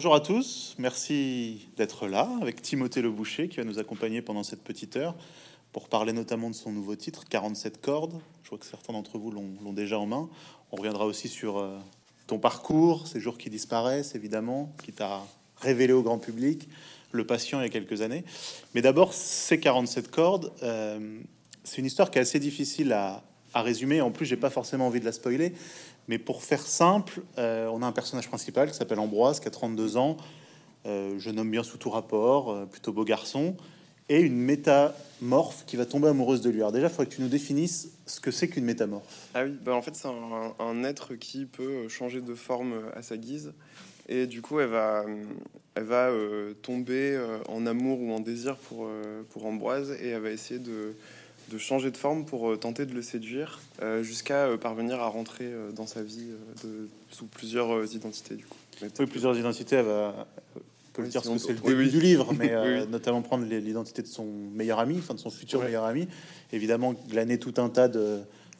Bonjour à tous, merci d'être là avec Timothée Le Boucher qui va nous accompagner pendant cette petite heure pour parler notamment de son nouveau titre 47 cordes. Je vois que certains d'entre vous l'ont déjà en main. On reviendra aussi sur euh, ton parcours, ces jours qui disparaissent évidemment, qui t'a révélé au grand public, le patient il y a quelques années. Mais d'abord, ces 47 cordes, euh, c'est une histoire qui est assez difficile à, à résumer. En plus, j'ai pas forcément envie de la spoiler. Mais pour faire simple, euh, on a un personnage principal qui s'appelle Ambroise, qui a 32 ans, euh, je nomme bien sous tout rapport, euh, plutôt beau garçon, et une métamorphe qui va tomber amoureuse de lui. Alors déjà, il faudrait que tu nous définisses ce que c'est qu'une métamorphe. Ah oui, bah en fait, c'est un, être qui peut changer de forme à sa guise. Et du coup, elle va, elle va tomber en amour ou en désir pour, pour Ambroise, et elle va essayer de de changer de forme pour euh, tenter de le séduire euh, jusqu'à euh, parvenir à rentrer dans sa vie de, sous plusieurs identités du coup. Oui, plusieurs identités, elle va peut dire que c'est le début du livre, mais notamment prendre l'identité de son meilleur ami, enfin de son futur meilleur ami. Évidemment, glaner tout un tas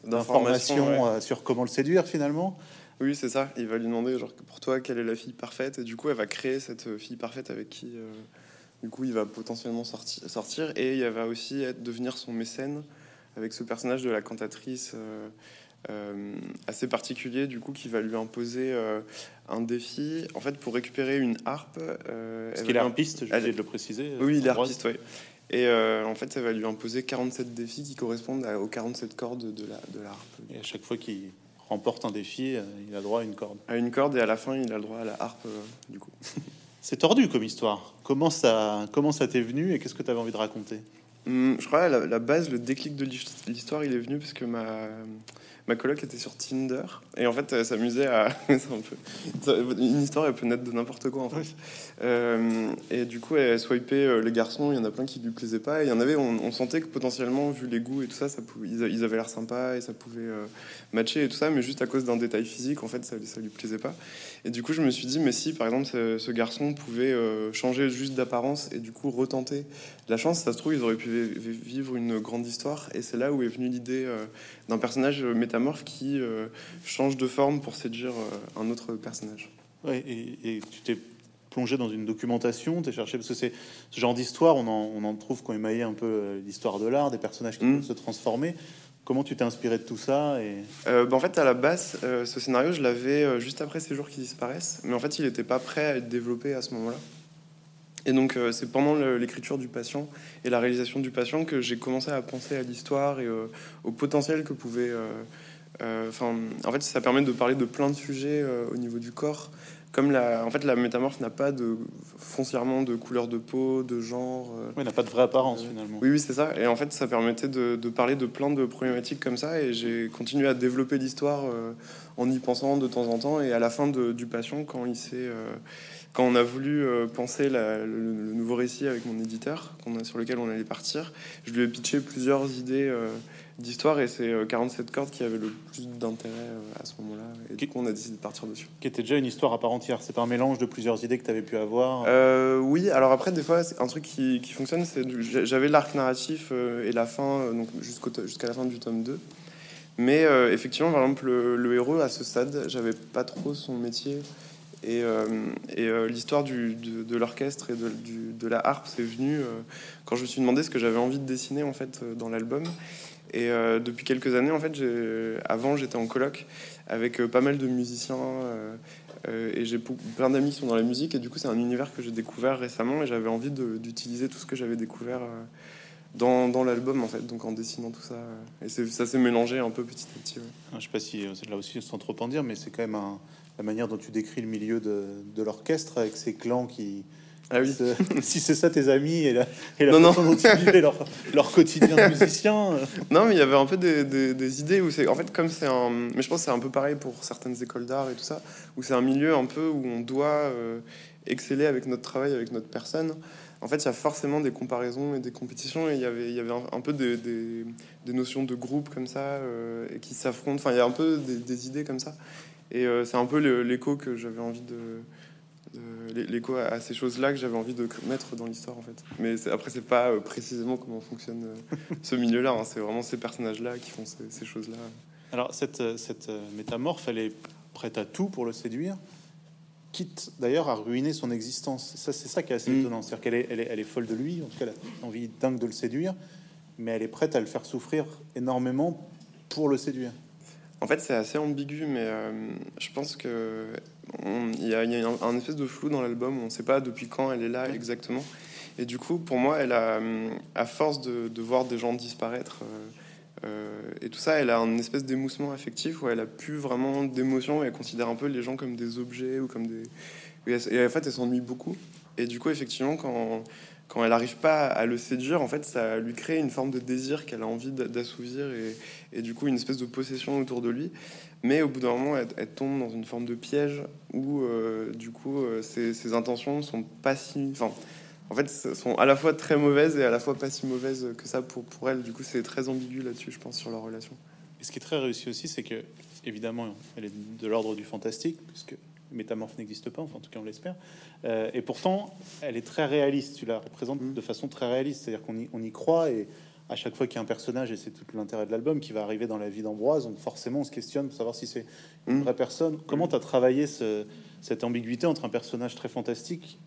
d'informations sur comment le séduire finalement. Oui, c'est ça. Il va lui demander, genre, pour toi, quelle est la fille parfaite? Et du coup, elle va créer cette fille parfaite avec qui du coup, il va potentiellement sortir, sortir et il va aussi être, devenir son mécène avec ce personnage de la cantatrice euh, euh, assez particulier, du coup, qui va lui imposer euh, un défi. En fait, pour récupérer une harpe. Est-ce qu'il est harpiste Je vais de le préciser. Oui, il est harpiste, oui. Et en fait, ça va lui imposer 47 défis qui correspondent aux 47 cordes de la, de la harpe. Et à chaque fois qu'il remporte un défi, il a droit à une corde. À une corde, et à la fin, il a le droit à la harpe, du coup. C'est tordu comme histoire. Comment ça, comment ça t'est venu et qu'est-ce que tu avais envie de raconter? Hum, Je crois la, la base, le déclic de l'histoire, il est venu parce que ma, ma coloc était sur Tinder. Et en fait elle s'amusait à un peu une histoire elle peut naître de n'importe quoi en fait. Euh, et du coup elle swipait euh, les garçons. Il y en a plein qui lui plaisaient pas. Et il y en avait on, sentait que potentiellement vu les goûts et tout ça, ça pouvait, ils, avaient l'air sympas et ça pouvait euh, matcher et tout ça. Mais juste à cause d'un détail physique en fait ça, ça lui plaisait pas. Et du coup je me suis dit mais si par exemple ce, garçon pouvait changer juste d'apparence et du coup retenter la chance ça se trouve ils auraient pu vivre une grande histoire. Et c'est là où est venue l'idée d'un personnage métamorphe qui euh, change de forme pour séduire euh, un autre personnage. Ouais, et, tu t'es plongé dans une documentation, tu cherché, parce que c'est ce genre d'histoire, on en, on en, trouve quand émaillé un peu euh, l'histoire de l'art, des personnages qui mm. peuvent se transformer. Comment tu t'es inspiré de tout ça et... Bah, en fait, à la base, ce scénario, je l'avais juste après ces jours qui disparaissent, mais en fait, il n'était pas prêt à être développé à ce moment-là. Et donc, euh, c'est pendant l'écriture du patient et la réalisation du patient que j'ai commencé à penser à l'histoire et euh, au potentiel que pouvait. Euh, enfin, en fait, ça permet de parler de plein de sujets au niveau du corps. Comme la, en fait, la métamorphe n'a pas de foncièrement de couleur de peau, de genre. oui, n'a pas de vraie apparence finalement. Oui, oui, c'est ça. Et en fait, ça permettait de, de, parler de plein de problématiques comme ça. Et j'ai continué à développer l'histoire en y pensant de temps en temps. Et à la fin du patient, quand il s'est quand on a voulu euh, penser le, nouveau récit avec mon éditeur, a, sur lequel on allait partir, je lui ai pitché plusieurs idées euh, d'histoire et c'est 47 euh, cordes qui avait le plus d'intérêt à ce moment-là. Et du coup, on a décidé de partir dessus. Qui était déjà une histoire à part entière. C'est pas un mélange de plusieurs idées que tu avais pu avoir Oui, alors après, des fois, un truc qui, fonctionne, c'est j'avais l'arc narratif et la fin, donc jusqu'à la fin du tome 2. Mais effectivement, par exemple, le, le héros à ce stade, j'avais pas trop son métier. Et, euh, euh, l'histoire de, l'orchestre et de, la harpe, c'est venu euh, quand je me suis demandé ce que j'avais envie de dessiner en fait dans l'album. Et depuis quelques années, en fait, avant j'étais en colloque avec pas mal de musiciens et j'ai plein d'amis qui sont dans la musique. Et du coup, c'est un univers que j'ai découvert récemment et j'avais envie d'utiliser tout ce que j'avais découvert dans, l'album en fait, donc en dessinant tout ça. Et ça s'est mélangé un peu petit à petit. Ah, je sais pas si là aussi sans trop en dire, mais c'est quand même un, la manière dont tu décris le milieu de, de l'orchestre avec ces clans qui. Ah oui. si c'est ça tes amis et la, et la façon dont ils vivaient leur, leur quotidien de musicien. Non, mais il y avait un peu des, des, idées où c'est. En fait, comme c'est un. Mais je pense que c'est un peu pareil pour certaines écoles d'art et tout ça, où c'est un milieu un peu où on doit euh, exceller avec notre travail, avec notre personne. En fait, il y a forcément des comparaisons et des compétitions, et il y avait, il y avait un, peu des, des, notions de groupe comme ça, euh, et qui s'affrontent. Enfin, il y a un peu des, idées comme ça. Et euh, c'est un peu l'écho que j'avais envie de, l'écho à ces choses-là que j'avais envie de mettre dans l'histoire en fait. Mais après c'est pas euh, précisément comment fonctionne euh, ce milieu-là. Hein. C'est vraiment ces personnages-là qui font ces, choses-là. Alors cette, cette métamorphe, elle est prête à tout pour le séduire. quitte d'ailleurs à ruiner son existence. Ça, c'est ça qui est assez Mm. étonnant. C'est-à-dire qu'elle est, elle est, elle est folle de lui, en tout cas, elle a envie dingue de le séduire, mais elle est prête à le faire souffrir énormément pour le séduire. En fait, c'est assez ambigu, mais euh, je pense que il y a, y a un, un espèce de flou dans l'album. On ne sait pas depuis quand elle est là exactement. Et du coup, pour moi, elle a, euh, à force de, de voir des gens disparaître euh, et tout ça, elle a un espèce d'émoussement affectif où elle a plus vraiment d'émotion. et Elle considère un peu les gens comme des objets ou comme des. Et en fait, elle s'ennuie beaucoup. Et du coup, effectivement, quand quand elle n'arrive pas à le séduire, en fait, ça lui crée une forme de désir qu'elle a envie d'a- d'assouvir et, du coup une espèce de possession autour de lui. Mais au bout d'un moment, elle, tombe dans une forme de piège où, euh, du coup, euh, ses, ses intentions sont pas si. Enfin, en fait, sont à la fois très mauvaises et à la fois pas si mauvaises que ça pour, pour elle. Du coup, c'est très ambigu là-dessus, je pense, sur leur relation. Et ce qui est très réussi aussi, c'est que, évidemment, elle est de l'ordre du fantastique, puisque Métamorphe n'existe pas, enfin, en tout cas, on l'espère. Euh, et pourtant, elle est très réaliste. Tu la représentes Mm. de façon très réaliste, c'est-à-dire qu'on y, on y croit et à chaque fois qu'il y a un personnage, et c'est tout l'intérêt de l'album, qui va arriver dans la vie d'Ambroise, on, forcément, on se questionne pour savoir si c'est une Mm. vraie personne. Comment tu as travaillé ce- cette ambiguïté entre un personnage très fantastique,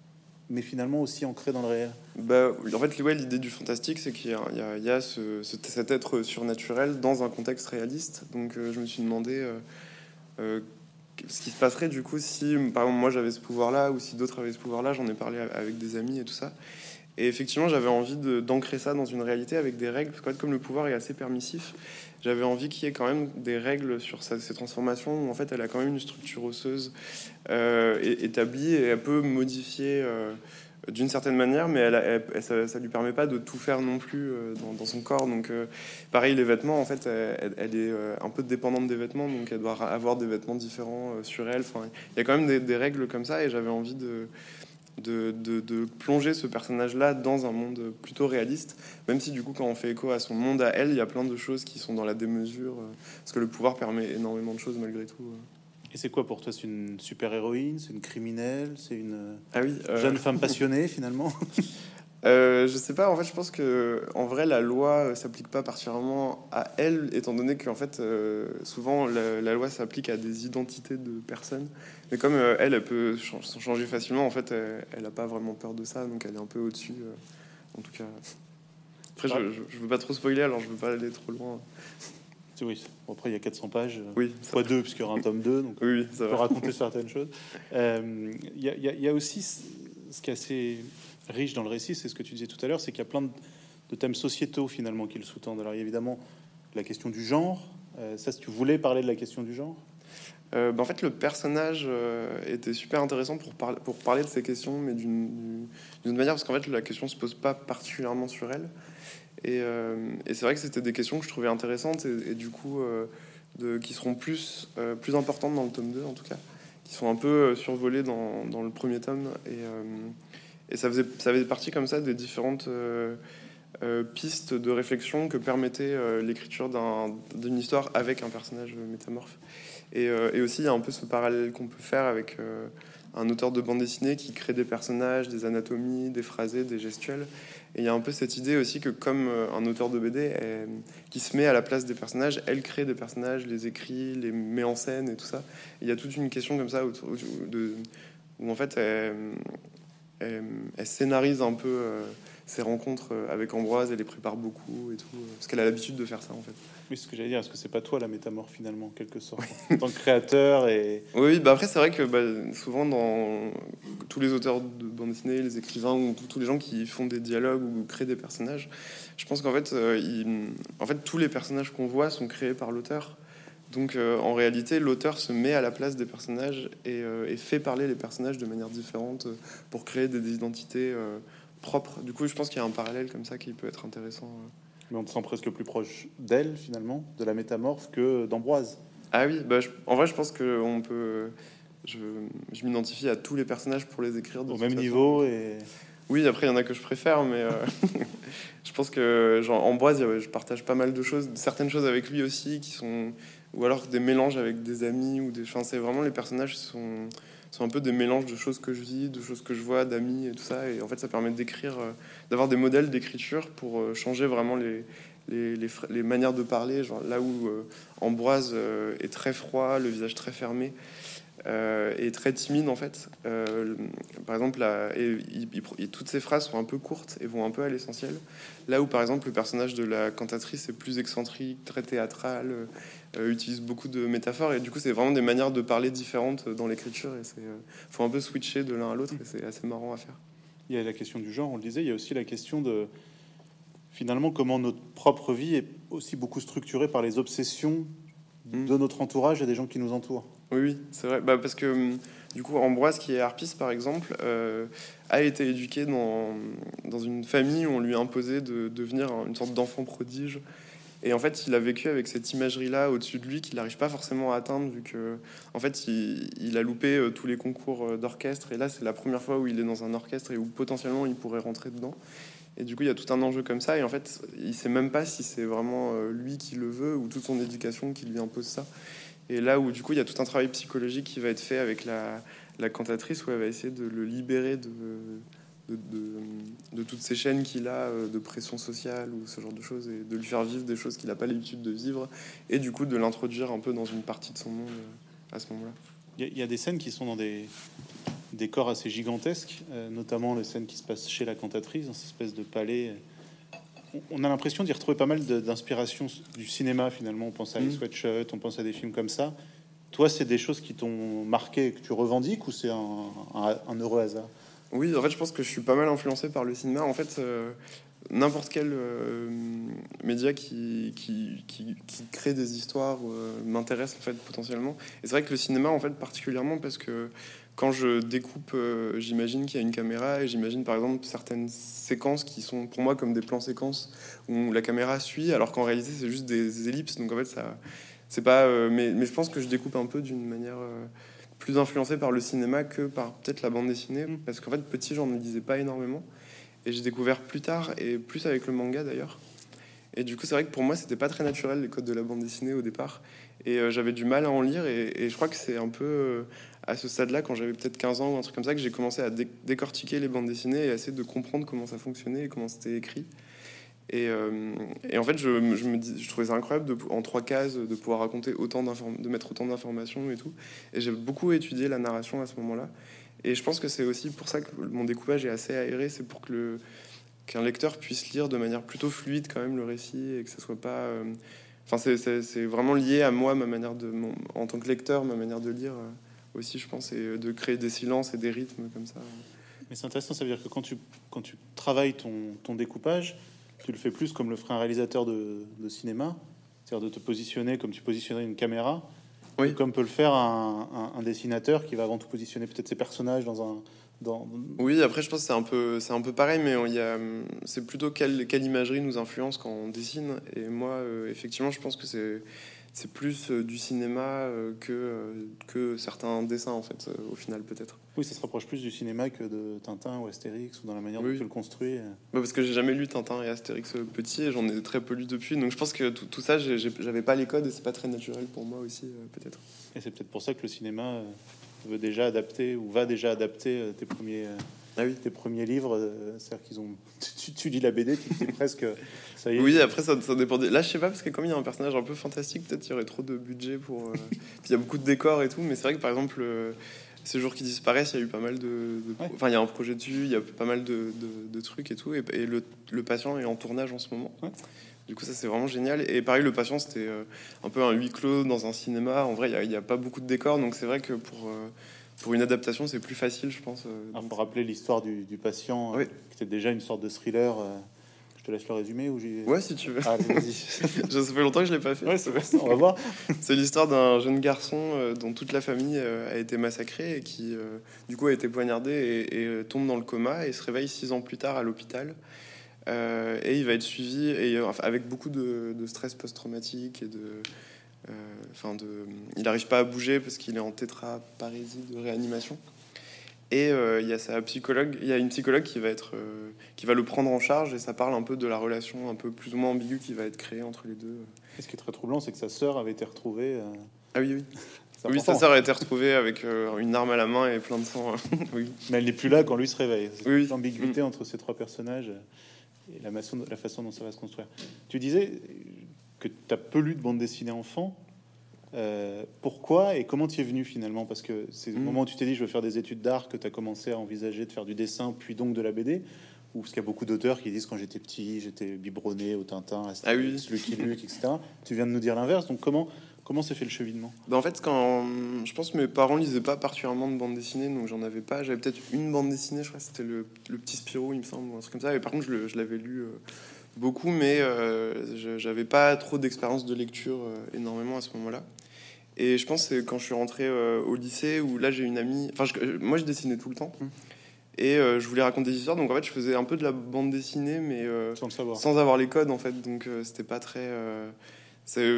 mais finalement aussi ancré dans le réel? Bah, en fait, ouais, l'idée du fantastique, c'est qu'il y a, il y a- il y a ce- ce- cet être surnaturel dans un contexte réaliste. Donc, euh, je me suis demandé euh, euh, ce qui se passerait du coup si, par exemple, moi j'avais ce pouvoir-là ou si d'autres avaient ce pouvoir-là. J'en ai parlé avec des amis et tout ça. Et effectivement, j'avais envie d'ancrer ça dans une réalité avec des règles, parce fait, comme le pouvoir est assez permissif, j'avais envie qu'il y ait quand même des règles sur sa- ses transformations, où en fait, elle a quand même une structure osseuse euh, établie et elle peut modifier euh, d'une certaine manière, mais ça, ça lui permet pas de tout faire non plus euh, dans, son corps. Donc, euh, pareil, les vêtements, en fait, elle, est euh, un peu dépendante des vêtements, donc elle doit avoir des vêtements différents sur elle. Il y a quand même des, règles comme ça, et j'avais envie de, de, plonger ce personnage-là dans un monde plutôt réaliste, même si du coup, quand on fait écho à son monde à elle, il y a plein de choses qui sont dans la démesure, parce que le pouvoir permet énormément de choses malgré tout. Et c'est quoi pour toi C'est une super-héroïne C'est une criminelle C'est une Ah oui, euh, jeune femme passionnée, finalement Euh, je sais pas, en fait, je pense que en vrai, la loi euh, s'applique pas particulièrement à elle, étant donné qu'en fait, euh, souvent, la, la loi s'applique à des identités de personnes. Mais comme elle, elle peut s'en changer facilement, en fait, elle, elle a pas vraiment peur de ça, donc elle est un peu au-dessus, en tout cas. Après, je, je, je veux pas trop spoiler, alors je veux pas aller trop loin. Oui, après il y a 400 pages, euh, Oui, fois 2, puisqu'il y aura un tome 2, donc oui, oui, ça on peut va. raconter certaines choses. Euh, Il y, a- y y aussi ce qui est assez riche dans le récit, c'est ce que tu disais tout à l'heure, c'est qu'il y a plein de, de thèmes sociétaux finalement qui le sous-tendent. Alors il y a évidemment la question du genre, euh, ça si tu voulais parler de la question du genre? Euh, bah, en fait, le personnage était super intéressant pour, parler pour parler de ces questions, mais d'une manière, parce qu'en fait, la question se pose pas particulièrement sur elle. Et, euh, et c'est vrai que c'était des questions que je trouvais intéressantes et, du coup, euh, qui seront plus, euh, plus importantes dans le tome 2, en tout cas, qui sont un peu survolées dans, dans le premier tome. Et, et ça, faisait, ça faisait partie comme ça des différentes pistes de réflexion que permettait l'écriture d'un- d'une histoire avec un personnage métamorphe. Et, et aussi, il y a un peu ce parallèle qu'on peut faire avec un auteur de bande dessinée qui crée des personnages, des anatomies, des phrasés, des gestuels. Et il y a un peu cette idée aussi que, comme euh, un auteur de BD qui se met à la place des personnages, elle crée des personnages, les écrit, les met en scène et tout ça. Il y a toute une question comme ça où en fait elle scénarise un peu euh, ses rencontres euh, avec Ambroise, elle les prépare beaucoup et tout, euh, parce qu'elle a l'habitude de faire ça en fait. Oui, ce que j'allais dire, est-ce que c'est pas toi la métamorphe finalement, en quelque sorte, en tant que créateur et Oui, bah après c'est vrai que bah, souvent dans tous les auteurs de bande dessinée, les écrivains ou tous- les gens qui font des dialogues ou créent des personnages, je pense qu'en fait, euh, ils- en fait tous les personnages qu'on voit sont créés par l'auteur. Donc euh, en réalité, l'auteur se met à la place des personnages et, euh, et fait parler les personnages de manière différente pour créer des identités propres. Du coup, je pense qu'il y a un parallèle comme ça qui peut être intéressant. euh. mais on te sent presque plus proche d'elle finalement, de la métamorphe que d'Ambroise. Ah oui, bah, je- en vrai, je pense que on peut. Je, je m'identifie à tous les personnages pour les écrire Au même façon. niveau et Oui, après, il y en a que je préfère, mais euh, je pense que, genre, Ambroise, je partage pas mal de choses, certaines choses avec lui aussi, qui sont. Ou alors des mélanges avec des amis, ou des. Enfin, c'est vraiment les personnages sont, sont un peu des mélanges de choses que je vis, de choses que je vois, d'amis et tout ça. Et en fait, ça permet d'écrire, euh, d'avoir des modèles d'écriture pour euh, changer vraiment les. Les, les, manières de parler, genre là où euh, Ambroise euh, est très froid, le visage très fermé, et très timide en fait. par exemple, et, toutes ces phrases sont un peu courtes et vont un peu à l'essentiel. Là où par exemple le personnage de la cantatrice est plus excentrique, très théâtral, utilise beaucoup de métaphores et du coup c'est vraiment des manières de parler différentes dans l'écriture et c'est faut un peu switcher de l'un à l'autre et c'est assez marrant à faire. Il y a la question du genre, on le disait, il y a aussi la question de finalement comment notre propre vie est aussi beaucoup structurée par les obsessions mm. de notre entourage et des gens qui nous entourent. Oui, oui c'est vrai. Bah, parce que hum, du coup, Ambroise, qui est harpiste par exemple, euh, a été éduqué dans, dans une famille où on lui a imposé de devenir une sorte d'enfant prodige. Et en fait, il a vécu avec cette imagerie-là au-dessus de lui qu'il n'arrive pas forcément à atteindre, vu que, en fait, il, a loupé euh, tous les concours euh, d'orchestre. Et là, c'est la première fois où il est dans un orchestre et où potentiellement il pourrait rentrer dedans. Et du coup, il y a tout un enjeu comme ça. Et en fait, il sait même pas si c'est vraiment euh, lui qui le veut ou toute son éducation qui lui impose ça. Et là où, du coup, il y a tout un travail psychologique qui va être fait avec la cantatrice, où elle va essayer de le libérer de, de, de, toutes ces chaînes qu'il a euh, de pression sociale ou ce genre de choses, et de lui faire vivre des choses qu'il n'a pas l'habitude de vivre, et du coup, de l'introduire un peu dans une partie de son monde euh, à ce moment-là. Il y, a des scènes qui sont dans des, corps assez gigantesques, euh, notamment les scènes qui se passent chez la cantatrice, dans cette espèce de palais. On a l'impression d'y retrouver pas mal d'inspiration du cinéma finalement. On pense à les mmh. Sweatshirts, on pense à des films comme ça. Toi, c'est des choses qui t'ont marqué, que tu revendiques, ou c'est un, heureux hasard? Oui, en fait, je pense que je suis pas mal influencé par le cinéma. En fait, euh, n'importe quel euh, média qui, qui, qui, crée des histoires m'intéresse en fait potentiellement. Et c'est vrai que le cinéma, en fait, particulièrement parce que quand je découpe, euh, j'imagine qu'il y a une caméra et j'imagine par exemple certaines séquences qui sont pour moi comme des plans séquences où la caméra suit, alors qu'en réalité c'est juste des ellipses. Donc en fait, ça, c'est pas. Euh, mais, mais, je pense que je découpe un peu d'une manière euh, plus influencée par le cinéma que par peut-être la bande dessinée, mm. parce qu'en fait petit j'en lisais pas énormément et j'ai découvert plus tard et plus avec le manga d'ailleurs. Et du coup, c'est vrai que pour moi, c'était pas très naturel les codes de la bande dessinée au départ. Et j'avais du mal à en lire. Et, et je crois que c'est un peu à ce stade-là, quand j'avais peut-être 15 ans ou un truc comme ça, que j'ai commencé à décortiquer les bandes dessinées et à essayer de comprendre comment ça fonctionnait et comment c'était écrit. Et, euh, et, en fait, je, me dis, je trouvais incroyable de, en trois cases de pouvoir raconter autant de mettre autant d'informations et tout. Et j'ai beaucoup étudié la narration à ce moment-là. Et je pense que c'est aussi pour ça que mon découpage est assez aéré, c'est pour que le qu'un lecteur puisse lire de manière plutôt fluide quand même le récit et que ça soit pas. Euh, enfin, c'est vraiment lié à moi, ma manière de, mon, en tant que lecteur, ma manière de lire. Euh, aussi, je pense, et de créer des silences et des rythmes comme ça. Mais c'est intéressant, ça veut dire que quand tu, quand tu travailles ton, ton découpage, tu le fais plus comme le ferait un réalisateur de, de cinéma, c'est-à-dire de te positionner comme tu positionnerais une caméra, oui. comme peut le faire un, un, dessinateur qui va avant tout positionner peut-être ses personnages dans un. Dans... Oui, après, je pense que c'est un peu, c'est un peu pareil, mais c'est plutôt quelle, quelle imagerie nous influence quand on dessine. Et moi, euh, effectivement, je pense que c'est c'est plus euh, du cinéma euh, que, euh, que certains dessins, en fait, au final, peut-être. Oui, ça se rapproche plus du cinéma que de Tintin ou Astérix, ou dans la manière dont tu le construis. Bah, parce que j'ai jamais lu Tintin et Astérix petit, et j'en ai très peu lu depuis. Donc je pense que tout, tout ça, j'avais pas les codes, et c'est pas très naturel pour moi aussi, peut-être. Et c'est peut-être pour ça que le cinéma veut déjà adapter, ou va déjà adapter tes premiers ah oui. tes premiers livres, euh, c'est-à-dire qu'ils ont. Tu, lis la BD, tu dis presque. Ça y est. Oui, après ça, ça dépend. Là, je sais pas parce que comme il y a un personnage un peu fantastique, peut-être il y aurait trop de budget pour. Euh, puis il y a beaucoup de décors et tout, mais c'est vrai que par exemple. Euh, ces jours qui disparaissent, il y a eu pas mal de. Enfin, il y a un projet dessus, il y a pas mal de, de, trucs et tout. Et, le, le, patient est en tournage en ce moment. Du coup, ça c'est vraiment génial. Et pareil, le patient c'était un peu un huis clos dans un cinéma. En vrai, il n'y a, a, pas beaucoup de décors, donc c'est vrai que pour pour une adaptation, c'est plus facile, je pense. Euh, ah, pour rappeler l'histoire du, patient, euh, qui était déjà une sorte de thriller. Euh, je te laisse le résumer ou. Ouais, si tu veux. Ah, ça fait longtemps que je l'ai pas fait. Ouais, on va voir. c'est l'histoire d'un jeune garçon dont toute la famille a été massacrée et qui, du coup, a été poignardé et, tombe dans le coma et se réveille six ans plus tard à l'hôpital. et il va être suivi et, avec beaucoup de, de stress post-traumatique et de enfin, de, il n'arrive pas à bouger parce qu'il est en tétraparésie de réanimation. Et euh, il y a sa psychologue, il y a une psychologue qui va être, euh, qui va le prendre en charge et ça parle un peu de la relation un peu plus ou moins ambiguë qui va être créée entre les deux. Et ce qui est très troublant, c'est que sa sœur avait été retrouvée. Ah oui, oui. Oui, sa sœur a été retrouvée avec une arme à la main et plein de sang. oui. Mais elle n'est plus là quand lui se réveille. C'est oui. l'ambiguïté mm. entre ces trois personnages et la façon, la façon dont ça va se construire. Tu disais, que tu as peu lu de bande dessinée enfant. Euh, pourquoi et comment tu es venu finalement? Parce que c'est le Mm. moment où tu t'es dit je veux faire des études d'art que tu as commencé à envisager de faire du dessin, puis donc de la BD Ou parce qu'il y a beaucoup d'auteurs qui disent quand j'étais petit, j'étais biberonné au Tintin, à Ah oui. Lucky Luke, etc. Tu viens de nous dire l'inverse, donc comment comment s'est fait le cheminement? Bah, en fait, quand je pense que mes parents lisaient pas particulièrement de bande dessinée, donc j'en avais pas. J'avais peut-être une bande dessinée, je crois que c'était le, le petit Spirou, il me semble, ou un truc comme ça. Et par contre, je l'avais lu euh, beaucoup, mais euh, j'avais pas trop d'expérience de lecture euh, énormément à ce moment-là. Et je pense que quand je suis rentré euh, au lycée où là j'ai une amie. Enfin, je- moi je dessinais tout le temps. Mm. Et euh, je voulais raconter des histoires, donc en fait je faisais un peu de la bande dessinée, mais euh, Sans sans avoir les codes en fait donc euh, c'était pas très euh,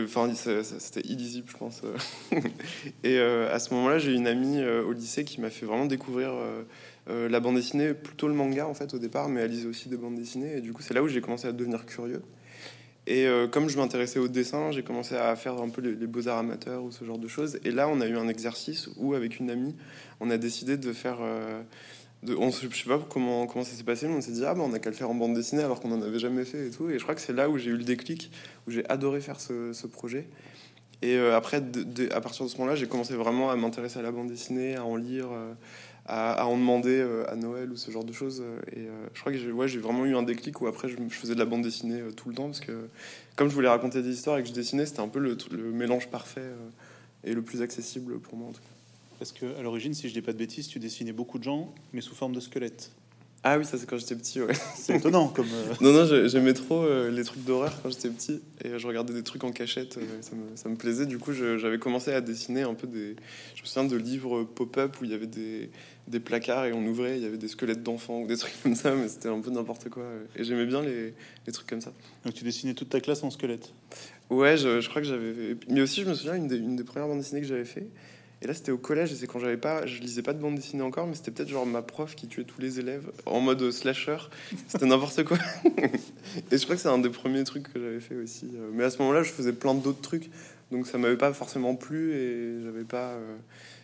enfin c'était illisible je pense euh. et euh, à ce moment-là j'ai une amie euh, au lycée qui m'a fait vraiment découvrir euh, la bande dessinée plutôt le manga en fait au départ mais elle lisait aussi des bandes dessinées et du coup c'est là où j'ai commencé à devenir curieux et euh, comme je m'intéressais au dessin j'ai commencé à faire un peu les, beaux-arts amateurs ou ce genre de choses et là on a eu un exercice où avec une amie on a décidé de faire euh, de, on, je sais pas comment, comment ça s'est passé, mais on s'est dit, ah bah on a qu'à le faire en bande dessinée alors qu'on en avait jamais fait et tout. Et je crois que c'est là où j'ai eu le déclic, où j'ai adoré faire ce, projet. Et euh, après, à partir de ce moment-là, j'ai commencé vraiment à m'intéresser à la bande dessinée, à en lire, à, en demander euh, à Noël ou ce genre de choses. Et euh, je crois que j'ai ouais, vraiment eu un déclic où après je, faisais de la bande dessinée euh, tout le temps parce que comme je voulais raconter des histoires et que je dessinais, c'était un peu le, mélange parfait euh, et le plus accessible pour moi en tout cas. Parce que à l'origine, si je dis pas de bêtises, tu dessinais beaucoup de gens, mais sous forme de squelette. Ah oui, ça c'est quand j'étais petit, ouais. C'est étonnant comme. euh, Non, non, j'ai- j'aimais trop euh, les trucs d'horreur quand j'étais petit et je regardais des trucs en cachette, euh, ça, me, ça me plaisait. Du coup, j'avais commencé à dessiner un peu des. Je me souviens de livres pop-up où il y avait des, des placards et on ouvrait, il y avait des squelettes d'enfants ou des trucs comme ça, mais c'était un peu n'importe quoi. Et j'aimais bien les, les trucs comme ça. Donc tu dessinais toute ta classe en squelette? Ouais, je, je crois que j'avais. Mais aussi, je me souviens, une des, une des premières bandes dessinées que j'avais fait. Et là, c'était au collège, et c'est quand j'avais pas. Je lisais pas de bande dessinée encore, mais c'était peut-être genre ma prof qui tuait tous les élèves en mode slasher. C'était n'importe quoi. et je crois que c'est un des premiers trucs que j'avais fait aussi. Euh, Mais à ce moment-là, je faisais plein d'autres trucs. Donc ça m'avait pas forcément plu, et j'avais pas. euh,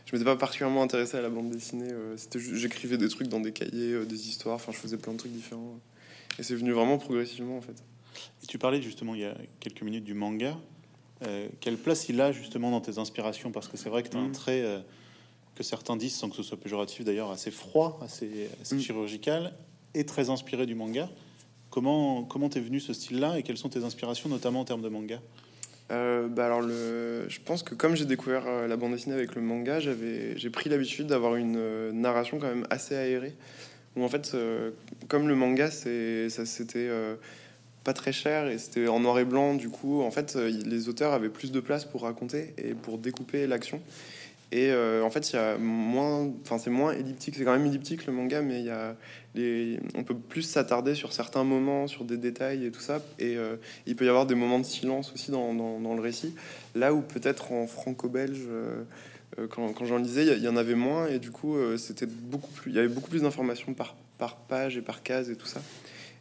Je m'étais pas particulièrement intéressé à la bande dessinée. euh, C'était J'écrivais des trucs dans des cahiers, euh, des histoires, enfin, je faisais plein de trucs différents. Et c'est venu vraiment progressivement, en fait. Et tu parlais justement il y a quelques minutes du manga. Euh, quelle place il a justement dans tes inspirations? Parce que c'est vrai que tu as un Mm. trait euh, que certains disent, sans que ce soit péjoratif d'ailleurs, assez froid, assez, assez Mm. chirurgical et très inspiré du manga. Comment comment t'es venu ce style-là et quelles sont tes inspirations, notamment en termes de manga? Euh, bah alors le, je pense que comme j'ai découvert la bande dessinée avec le manga, j'avais, j'ai pris l'habitude d'avoir une narration quand même assez aérée. Où en fait, comme le manga, c'est, ça c'était pas très cher et c'était en noir et blanc. Du coup, en fait, euh, les auteurs avaient plus de place pour raconter et pour découper l'action. Et euh, en fait, il y a moins, enfin c'est moins elliptique. C'est quand même elliptique le manga, mais il y a les, on peut plus s'attarder sur certains moments, sur des détails et tout ça. Et euh, il peut y avoir des moments de silence aussi dans, dans, le récit. Là où peut-être en franco-belge, quand, quand j'en lisais, il y- en avait moins et du coup, c'était beaucoup plus. Il y avait beaucoup plus d'informations par, par page et par case et tout ça.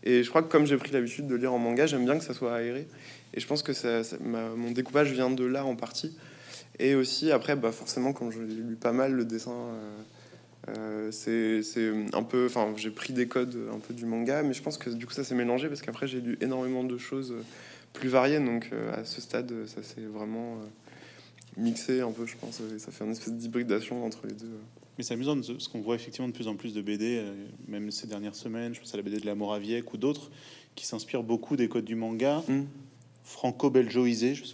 Et je crois que comme j'ai pris l'habitude de lire en manga, j'aime bien que ça soit aéré. Et je pense que ça, mon découpage vient de là en partie. Et aussi, après, bah, forcément, comme je lu pas mal, le dessin, euh, euh, c'est un peu. Enfin, j'ai pris des codes un peu du manga, mais je pense que du coup, ça s'est mélangé parce qu'après, j'ai lu énormément de choses plus variées. Donc, euh, à ce stade, ça s'est vraiment mixé un peu, je pense. Et ça fait une espèce d'hybridation entre les deux. Mais c'est amusant ce qu'on voit effectivement de plus en plus de BD, euh, même ces dernières semaines. Je pense à la BD de la Moraviec ou d'autres qui s'inspirent beaucoup des codes du manga. Mm. franco-belgeoisé, je sais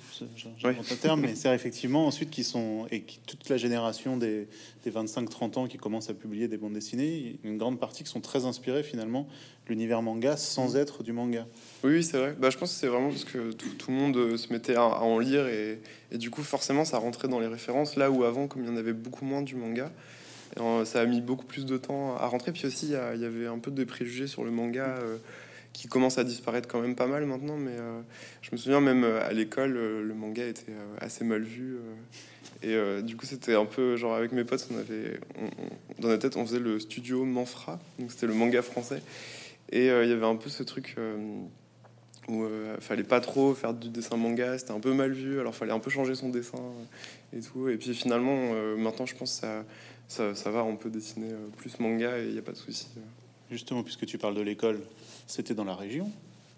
pas, Ouais. un terme, mais c'est effectivement ensuite qui sont et qui, toute la génération des, des 25-30 ans qui commencent à publier des bandes dessinées, une grande partie qui sont très inspirés finalement l'univers manga sans Mm. être du manga. Oui, c'est vrai. Bah, je pense que c'est vraiment parce que tout, tout le monde euh, se mettait à, à en lire et, et du coup, forcément, ça rentrait dans les références. Là où avant, comme il y en avait beaucoup moins du manga, ça a mis beaucoup plus de temps à rentrer. Puis aussi, il y, avait un peu des préjugés sur le manga euh, qui commencent à disparaître quand même pas mal maintenant. Mais euh, je me souviens même euh, à l'école, le manga était assez mal vu. et du coup, c'était un peu genre avec mes potes, on avait, dans notre tête, on faisait le studio Manfra, donc c'était le manga français. Et il y avait un peu ce truc où euh, fallait pas trop faire du dessin manga, c'était un peu mal vu, alors fallait un peu changer son dessin euh, et tout. Et puis finalement, euh, maintenant, je pense que ça, ça, ça va, on peut dessiner euh, plus manga et il n'y a pas de souci. Justement, puisque tu parles de l'école, c'était dans la région,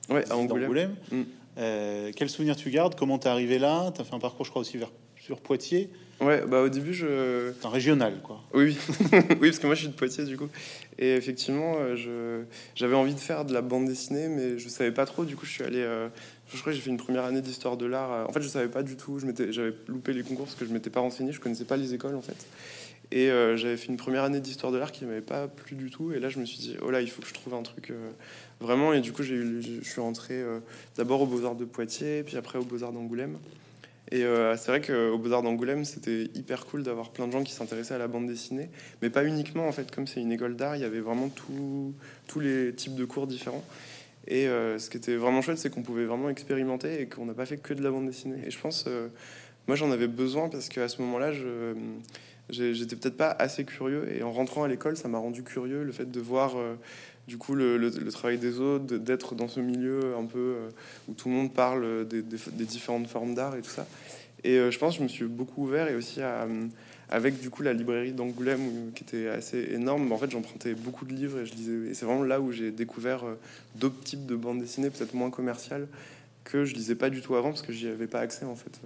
Ouais, à Angoulême. Angoulême. Mm. Euh, quel souvenir tu gardes? Comment t'es arrivé là? T'as fait un parcours, je crois aussi vers sur Poitiers. Ouais, bah au début, je. C'est un régional, quoi. Oui, oui, parce que moi je suis de Poitiers du coup. Et effectivement, euh, je j'avais envie de faire de la bande dessinée, mais je savais pas trop. Du coup, je suis allé. euh, Je crois que j'ai fait une première année d'histoire de l'art. euh, En fait, je savais pas du tout. Je m'étais, j'avais loupé les concours parce que je m'étais pas renseigné. Je connaissais pas les écoles en fait. Et euh, j'avais fait une première année d'histoire de l'art qui m'avait pas plu du tout. Et là, je me suis dit, oh là, il faut que je trouve un truc euh, vraiment. Et du coup, j'ai eu, je suis rentré euh, d'abord aux Beaux Arts de Poitiers, puis après aux Beaux Arts d'Angoulême. Et euh, c'est vrai qu'aux Beaux-Arts d'Angoulême, c'était hyper cool d'avoir plein de gens qui s'intéressaient à la bande dessinée, mais pas uniquement en fait, comme c'est une école d'art, il y avait vraiment tous les types de cours différents. Et euh, ce qui était vraiment chouette, c'est qu'on pouvait vraiment expérimenter et qu'on n'a pas fait que de la bande dessinée. Et je pense, euh, moi j'en avais besoin parce qu'à ce moment-là, je j'étais peut-être pas assez curieux. Et en rentrant à l'école, ça m'a rendu curieux le fait de voir euh, du coup le, travail des autres, d'être dans ce milieu un peu euh, où tout le monde parle des, différentes formes d'art et tout ça. Et euh, je pense que je me suis beaucoup ouvert et aussi euh, avec du coup la librairie d'Angoulême qui était assez énorme. En fait, j'empruntais beaucoup de livres et je lisais. Et c'est vraiment là où j'ai découvert d'autres types de bandes dessinées, peut-être moins commerciales, que je lisais pas du tout avant parce que j'y avais pas accès en fait.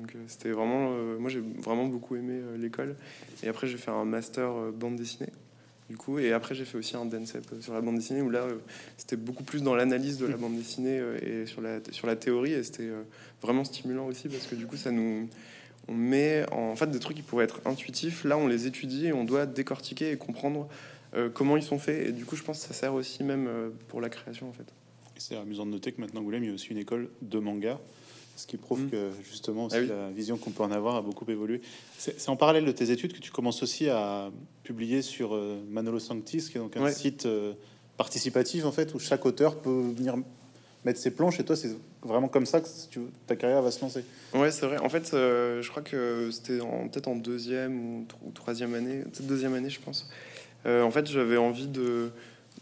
Donc c'était vraiment. moi, j'ai vraiment beaucoup aimé l'école. Et après, j'ai fait un master euh, bande dessinée. Du coup, et après j'ai fait aussi un DENSEP sur la bande dessinée où là euh, c'était beaucoup plus dans l'analyse de la bande dessinée euh, et sur la, sur la théorie et c'était euh, vraiment stimulant aussi parce que du coup ça nous on met en, fait des trucs qui pourraient être intuitifs. Là on les étudie et on doit décortiquer et comprendre euh, comment ils sont faits. Et du coup je pense que ça sert aussi même euh, pour la création en fait. C'est amusant de noter que maintenant, Angoulême, il y a aussi une école de manga, ce qui prouve Mm. que justement aussi Ah oui. la vision qu'on peut en avoir a beaucoup évolué. C'est en parallèle de tes études que tu commences aussi à publier sur euh, Manolo Sanctis, qui est donc un Ouais. site euh, participatif en fait, où chaque auteur peut venir mettre ses planches. Et toi, c'est vraiment comme ça que tu- ta carrière va se lancer. ouais c'est vrai en fait euh, je crois que c'était en- peut-être en deuxième ou, tro- ou troisième année peut-être deuxième année je pense en fait j'avais envie de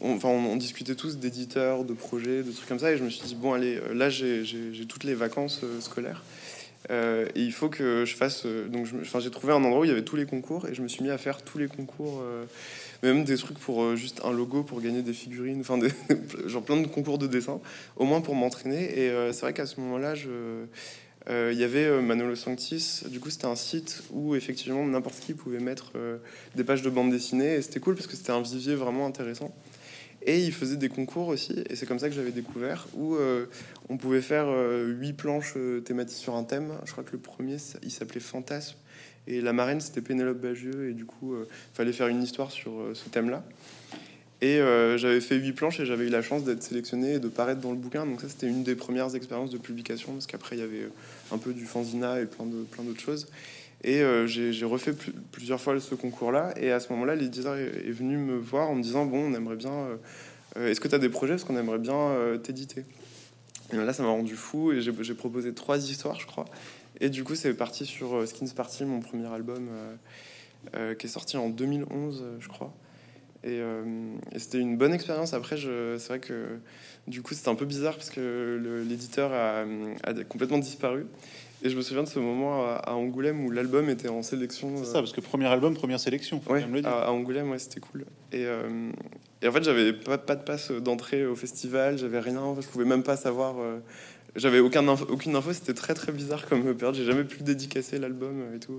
on, enfin, on, discutait tous d'éditeurs, de projets, de trucs comme ça, et je me suis dit bon allez, euh, là j'ai toutes les vacances euh, scolaires, euh, et il faut que je fasse. euh, donc j'ai trouvé un endroit où il y avait tous les concours, et je me suis mis à faire tous les concours, même des trucs pour juste un logo pour gagner des figurines, enfin genre plein de concours de dessin, au moins pour m'entraîner. Et c'est vrai qu'à ce moment-là, il y avait Manolo Sanctis, du coup c'était un site où effectivement n'importe qui pouvait mettre des pages de bande dessinée et c'était cool parce que c'était un vivier vraiment intéressant. Et il faisait des concours aussi, et c'est comme ça que j'avais découvert, où euh, on pouvait faire euh, huit planches euh, thématiques sur un thème. Je crois que le premier, il s'appelait Fantasme, et la marraine, c'était Pénélope Bagieux, et du coup, il fallait faire une histoire sur ce thème-là. Et j'avais fait huit planches, et j'avais eu la chance d'être sélectionné et de paraître dans le bouquin. Donc ça, c'était une des premières expériences de publication, parce qu'après, il y avait un peu du fanzina et plein de plein d'autres choses. Et euh, j'ai refait pl- plusieurs fois ce concours-là. Et à ce moment-là, l'éditeur est, venu me voir en me disant Bon, on aimerait bien. euh, euh, Est-ce que tu as des projets? Parce qu'on aimerait bien t'éditer. Et là, ça m'a rendu fou. Et j'ai proposé trois histoires, je crois. Et du coup, c'est parti sur Skins Party, mon premier album, qui est sorti en 2011, euh, je crois. Et, c'était une bonne expérience. Après, c'est vrai que du coup, c'était un peu bizarre parce que l'éditeur a complètement disparu. Et je me souviens de ce moment à, à Angoulême où l'album était en sélection. C'est euh, ça, parce que premier album, première sélection. Faut Ouais, quand même le dire. à, à Angoulême, ouais, c'était cool. Et, euh, et en fait, j'avais pas, pas de passe d'entrée au festival, j'avais rien, je pouvais même pas savoir. euh, j'avais aucun info- aucune info, c'était très très bizarre comme période. J'ai jamais pu dédicacer l'album et tout.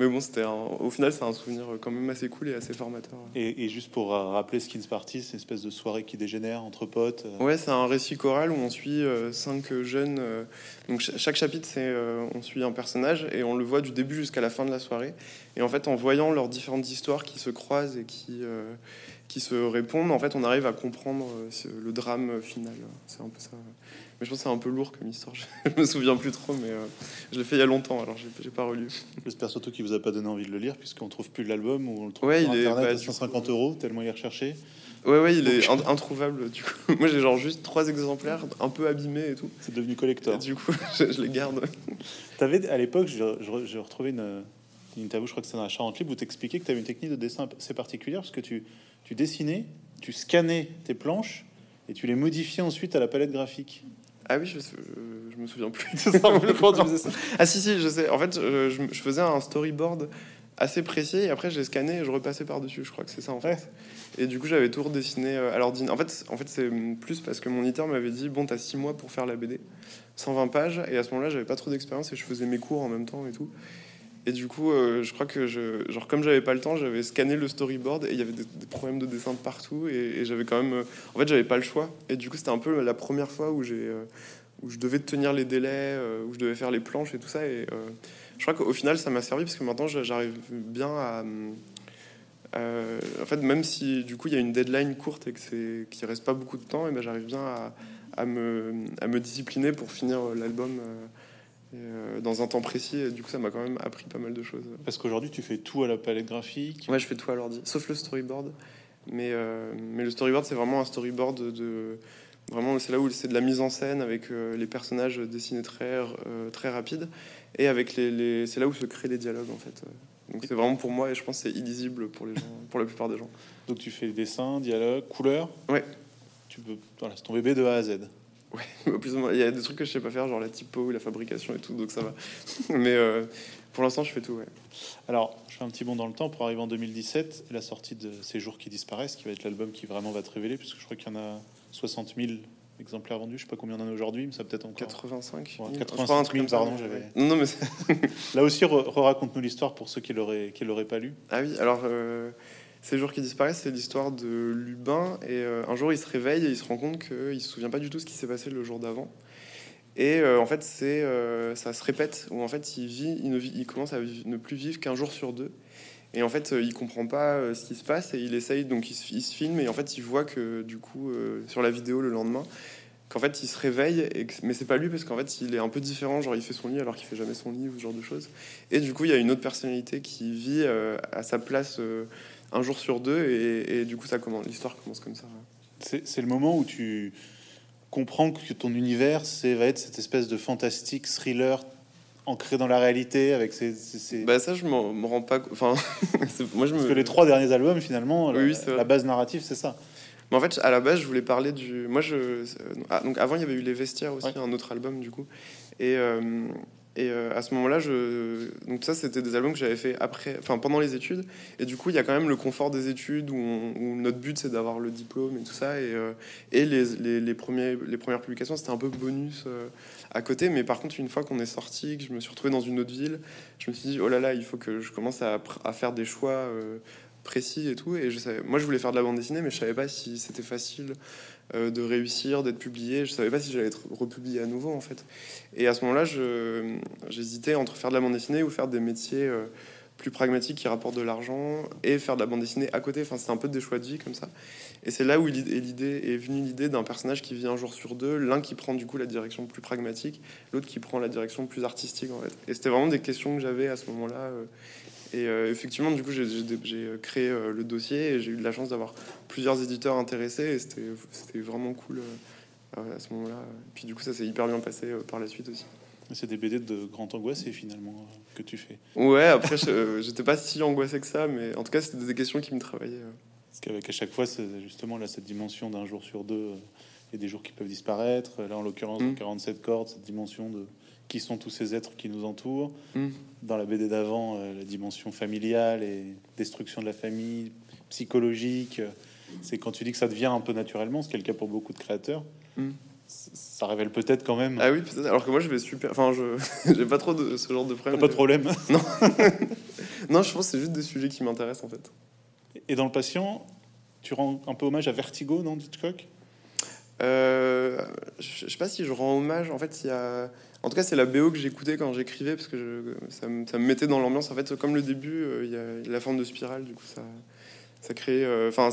Euh. Mais bon, c'était au final, c'est un souvenir quand même assez cool et assez formateur. Et, et juste pour euh, rappeler Skins Party, c'est une espèce de soirée qui dégénère entre potes. euh, Ouais, c'est un récit choral où on suit euh, cinq jeunes. euh, donc ch- chaque chapitre, c'est euh, on suit un personnage et on le voit du début jusqu'à la fin de la soirée. Et en fait, en voyant leurs différentes histoires qui se croisent et qui euh, qui se répondent, en fait, on arrive à comprendre euh, le drame final. C'est un peu ça. Mais je pense que c'est un peu lourd comme histoire. Je me souviens plus trop, mais euh, je l'ai fait il y a longtemps, alors j'ai pas relu. J'espère surtout qu'il vous a pas donné envie de le lire, puisqu'on trouve plus l'album ou on le trouve Ouais, sur il est- Internet bah, à du 150 coup- euros, tellement il est recherché. Ouais, ouais, il est in- introuvable. Du coup, moi j'ai genre juste trois exemplaires, un peu abîmés et tout. C'est devenu Et collector. du coup, je, je les garde. T'avais à l'époque, j'ai retrouvé une, une interview, je crois que c'est dans la Charente Libre, où t'expliquais que tu avais une technique de dessin assez particulière, parce que tu, tu dessinais, tu scannais tes planches et tu les modifiais ensuite à la palette graphique. Ah oui, je, je, je me souviens plus. Comment tu faisais ça ah si, si, je sais. En fait, je, je- faisais un storyboard assez précis. Et après, j'ai scanné et je repassais par-dessus. Je crois que c'est ça en fait. Et du coup, j'avais tout redessiné euh, à l'ordinateur. En fait, en fait c'est plus parce que mon éditeur m'avait dit Bon, t'as six mois pour faire la BD, 120 pages. Et à ce moment-là, j'avais pas trop d'expérience et je faisais mes cours en même temps et tout. Et du coup, euh, je crois que je, genre comme j'avais pas le temps, j'avais scanné le storyboard et il y avait des, problèmes de dessin de partout et, j'avais quand même, euh, en fait, j'avais pas le choix. Et du coup, c'était un peu la première fois où j'ai, où je devais tenir les délais, où je devais faire les planches et tout ça. Et je crois qu'au final, ça m'a servi parce que maintenant, j'arrive bien à euh, en fait, même si du coup il y a une deadline courte et que c'est reste pas beaucoup de temps, ben j'arrive bien à, me, à me discipliner pour finir l'album euh, euh, dans un temps précis. Et du coup, ça m'a quand même appris pas mal de choses. Parce qu'aujourd'hui, tu fais tout à la palette graphique. Ouais, je fais tout à l'ordi, sauf le storyboard. Mais, mais le storyboard, c'est vraiment un storyboard de, vraiment c'est là où c'est de la mise en scène avec les personnages dessinés très très rapides et avec les, les c'est là où se créent les dialogues en fait. Donc c'est vraiment pour moi et je pense que c'est illisible pour les gens, pour la plupart des gens. Donc tu fais dessin, dialogue, couleur. Ouais. Tu peux, voilà, c'est ton bébé de A à Z. Ouais, plus ou moins. Il y a des trucs que je sais pas faire, genre la typo, la fabrication et tout, donc ça va. Mais euh, pour l'instant, je fais tout. Ouais. Alors, je fais un petit bond dans le temps pour arriver en 2017 et la sortie de Ces jours qui disparaissent, qui va être l'album qui vraiment va te révéler, puisque je crois qu'il y en a 60 000 exemplaires vendus. Je sais pas combien on en a aujourd'hui, mais ça peut-être encore. 85 000. 85 000, pardon. J'avais... Non, mais Là aussi, raconte-nous l'histoire pour ceux qui l'auraient, qui l'auraient pas lu. Ah oui, alors. Euh, ces jours qui disparaissent, c'est l'histoire de Lubin. Et euh, un jour, il se réveille et il se rend compte qu'il se souvient pas du tout ce qui s'est passé le jour d'avant. Et euh, en fait, c'est, ça se répète, où en fait, il, vit, il, ne vit, il commence à ne plus vivre qu'un jour sur deux. Et en fait, il comprend pas ce qui se passe et il essaye, donc il se, il se, filme et en fait, il voit que du coup, sur la vidéo le lendemain, qu'en fait il se réveille, et mais c'est pas lui parce qu'en fait il est un peu différent, genre il fait son lit alors qu'il fait jamais son lit ou ce genre de choses. Et du coup il y a une autre personnalité qui vit euh, à sa place euh, un jour sur deux et, du coup ça commence, l'histoire commence comme ça. C'est le moment où tu comprends que ton univers c'est va être cette espèce de fantastique thriller ancré dans la réalité avec ces, Bah ça je me rends pas enfin moi je me... Parce que les trois derniers albums finalement oui, la base narrative c'est ça mais en fait, à la base, je voulais parler du. Moi, je. Ah, donc avant, il y avait eu Les Vestiaires aussi, un autre album, du coup. Et, euh, et euh, à ce moment-là, je. Donc, ça, c'était des albums que j'avais fait après. Enfin, pendant les études. Et du coup, il y a quand même le confort des études où, notre but, c'est d'avoir le diplôme et tout ça. Et, euh, et les, les, premiers, les premières publications, c'était un peu bonus à côté. Mais par contre, une fois qu'on est sorti, que je me suis retrouvé dans une autre ville, je me suis dit, oh là là, il faut que je commence à, à faire des choix précis et tout. Et je savais, moi, je voulais faire de la bande dessinée, mais je savais pas si c'était facile euh, de réussir, d'être publié. Je savais pas si j'allais être republié à nouveau, en fait. Et à ce moment-là, j'hésitais entre faire de la bande dessinée ou faire des métiers euh, plus pragmatiques qui rapportent de l'argent et faire de la bande dessinée à côté. Enfin, c'était un peu des choix de vie comme ça. Et c'est là où l'idée est venue l'idée d'un personnage qui vit un jour sur deux, l'un qui prend du coup la direction plus pragmatique, l'autre qui prend la direction plus artistique en fait. Et c'était vraiment des questions que j'avais à ce moment-là. Euh, et euh, effectivement, du coup, j'ai créé euh, le dossier et j'ai eu de la chance d'avoir plusieurs éditeurs intéressés et c'était vraiment cool euh, à ce moment-là. Puis du coup, ça s'est hyper bien passé par la suite aussi. C'est des BD de grand angoissé finalement que tu fais. Ouais, après, j'étais pas si angoissé que ça, mais en tout cas, c'était des questions qui me travaillaient. Parce qu'avec à chaque fois, c'est justement là, cette dimension d'un jour sur deux et des jours qui peuvent disparaître. Là, en l'occurrence, 47 mmh. cordes, cette dimension de qui sont tous ces êtres qui nous entourent. Mm. Dans la BD d'avant, euh, la dimension familiale et destruction de la famille, psychologique, euh, c'est quand tu dis que ça devient un peu naturellement, ce qui est le cas pour beaucoup de créateurs. Mm. Ça révèle peut-être quand même. Ah oui. Alors que moi, je vais super. Enfin, je j'ai pas trop de ce genre de problème. Pas de problème. non. non, je pense que c'est juste des sujets qui m'intéressent en fait. Et dans le patient, tu rends un peu hommage à Vertigo, non, Hitchcock euh, Je sais pas si je rends hommage. En fait, il y a en tout cas, c'est la BO que j'écoutais quand j'écrivais parce que ça, me, mettait dans l'ambiance. En fait, comme le début, euh, il y, a la forme de spirale, du coup, ça, ça crée. Euh, enfin,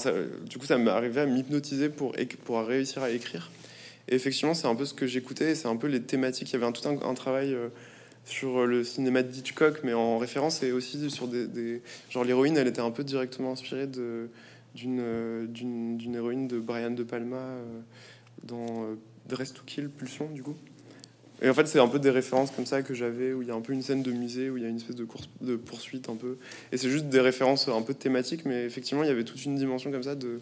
du coup, ça m'est arrivé à m'hypnotiser pour, pour réussir à écrire. Et effectivement, c'est un peu ce que j'écoutais. C'est un peu les thématiques. Il y avait un, tout un, travail euh, sur le cinéma d'Hitchcock, mais en référence et aussi sur des, genre l'héroïne, elle était un peu directement inspirée de d'une d'une héroïne de Brian de Palma dans Dress to Kill, Pulsion, du coup. Et en fait, c'est un peu des références comme ça que j'avais, où il y a un peu une scène de musée, où il y a une espèce de course de poursuite un peu. Et c'est juste des références un peu thématiques, mais effectivement, il y avait toute une dimension comme ça de.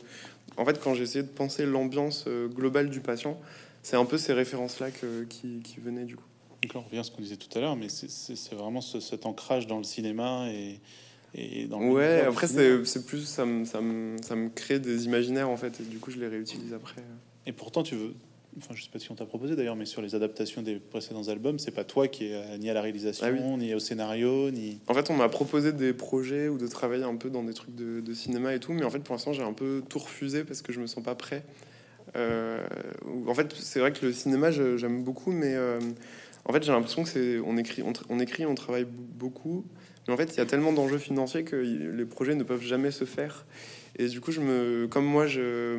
En fait, quand j'essayais de penser l'ambiance euh, globale du patient, c'est un peu ces références-là qui, qui, venaient du coup. Donc là, on revient à ce qu'on disait tout à l'heure, mais c'est vraiment cet ancrage dans le cinéma et, Et dans ouais, après, c'est plus, ça me, ça, me, ça me crée des imaginaires en fait, et du coup, je les réutilise après. Et pourtant, tu veux, enfin je sais pas si on t'a proposé d'ailleurs, mais sur les adaptations des précédents albums, c'est pas toi qui est ni à la réalisation, ah ni au scénario, ni. En fait, on m'a proposé des projets ou de travailler un peu dans des trucs de, cinéma et tout, mais en fait, pour l'instant, j'ai un peu tout refusé parce que je me sens pas prêt. Euh, en fait, c'est vrai que le cinéma, j'aime beaucoup, mais euh, en fait, j'ai l'impression que c'est on écrit, on, écrit, on travaille beaucoup, mais en fait, il y a tellement d'enjeux financiers que les projets ne peuvent jamais se faire. Et du coup, je me, comme moi, je,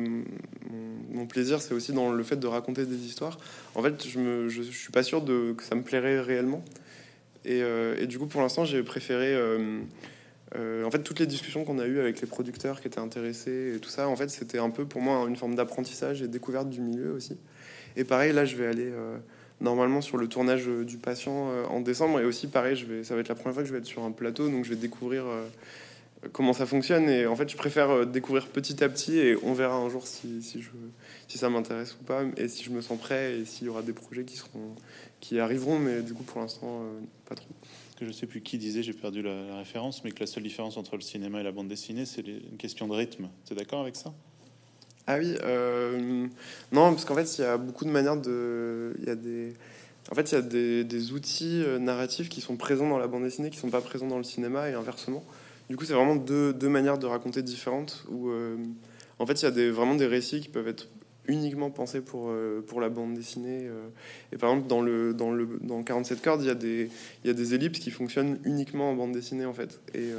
mon, plaisir, c'est aussi dans le fait de raconter des histoires. En fait, je, me, je, suis pas sûr que ça me plairait réellement. Et, euh, et du coup, pour l'instant, j'ai préféré. Euh, euh, en fait, toutes les discussions qu'on a eues avec les producteurs qui étaient intéressés et tout ça, en fait, c'était un peu pour moi une forme d'apprentissage et découverte du milieu aussi. Et pareil, là, je vais aller normalement sur le tournage du patient en décembre. Et aussi, pareil, je vais, ça va être la première fois que je vais être sur un plateau, donc je vais découvrir comment ça fonctionne. Et en fait, je préfère euh, découvrir petit à petit et on verra un jour si, si, je, si ça m'intéresse ou pas et si je me sens prêt et s'il y aura des projets qui, seront, qui arriveront. Mais du coup, pour l'instant, euh, pas trop. Que je sais plus qui disait, j'ai perdu la, référence, mais que la seule différence entre le cinéma et la bande dessinée, c'est une question de rythme. Tu es d'accord avec ça? Ah oui, euh, non, parce qu'en fait, il y a beaucoup de manières de. Il y a des. En fait, il y a des, des, outils narratifs qui sont présents dans la bande dessinée, qui sont pas présents dans le cinéma et inversement. Du coup, c'est vraiment deux, deux, manières de raconter différentes. Où, euh, en fait, il y a des, vraiment des récits qui peuvent être uniquement pensés pour, euh, pour la bande dessinée. Euh. Et par exemple, dans, le, dans, le, dans 47 cordes, il y, a des, y a des ellipses qui fonctionnent uniquement en bande dessinée, en fait. Et,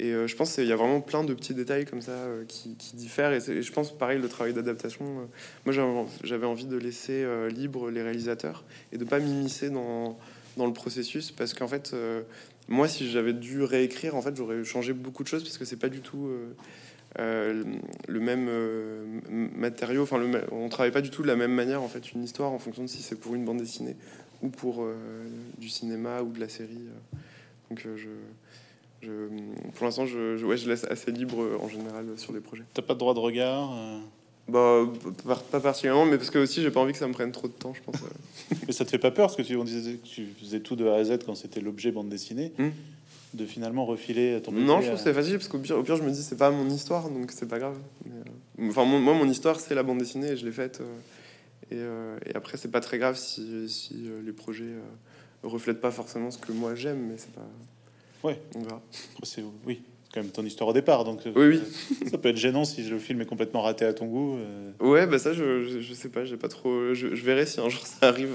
et je pense qu'il y a vraiment plein de petits détails comme ça qui, diffèrent. Et, je pense, pareil, le travail d'adaptation, moi, j'avais envie de laisser libre les réalisateurs et de pas m'immiscer dans, dans le processus parce qu'en fait moi, si j'avais dû réécrire, en fait, j'aurais changé beaucoup de choses parce que c'est pas du tout euh, euh, le même euh, matériau. Enfin, le, on travaille pas du tout de la même manière en fait une histoire en fonction de si c'est pour une bande dessinée ou pour du cinéma ou de la série. Donc, pour l'instant, je, ouais, je laisse assez libre en général sur les projets. T'as pas de droit de regard bah, pas particulièrement, mais parce que aussi j'ai pas envie que ça me prenne trop de temps, je pense. mais ça te fait pas peur parce que tu, on disait que tu faisais tout de A à Z quand c'était l'objet bande dessinée, hmm. de finalement refiler à ton Non, je trouve c'est facile parce qu'au pire, au pire, je me dis c'est pas mon histoire donc c'est pas grave. Euh, enfin, moi, mon histoire c'est la bande dessinée et je l'ai faite. Euh, et, euh, et, après, c'est pas très grave si, si les projets reflètent pas forcément ce que moi j'aime, mais c'est pas. Ouais, on verra. Oui, quand même ton histoire au départ, donc oui, oui. ça peut être gênant si le film est complètement raté à ton goût. Euh. Ouais, bah ça, je, je, sais pas, j'ai pas trop. Je, verrai si un jour ça arrive.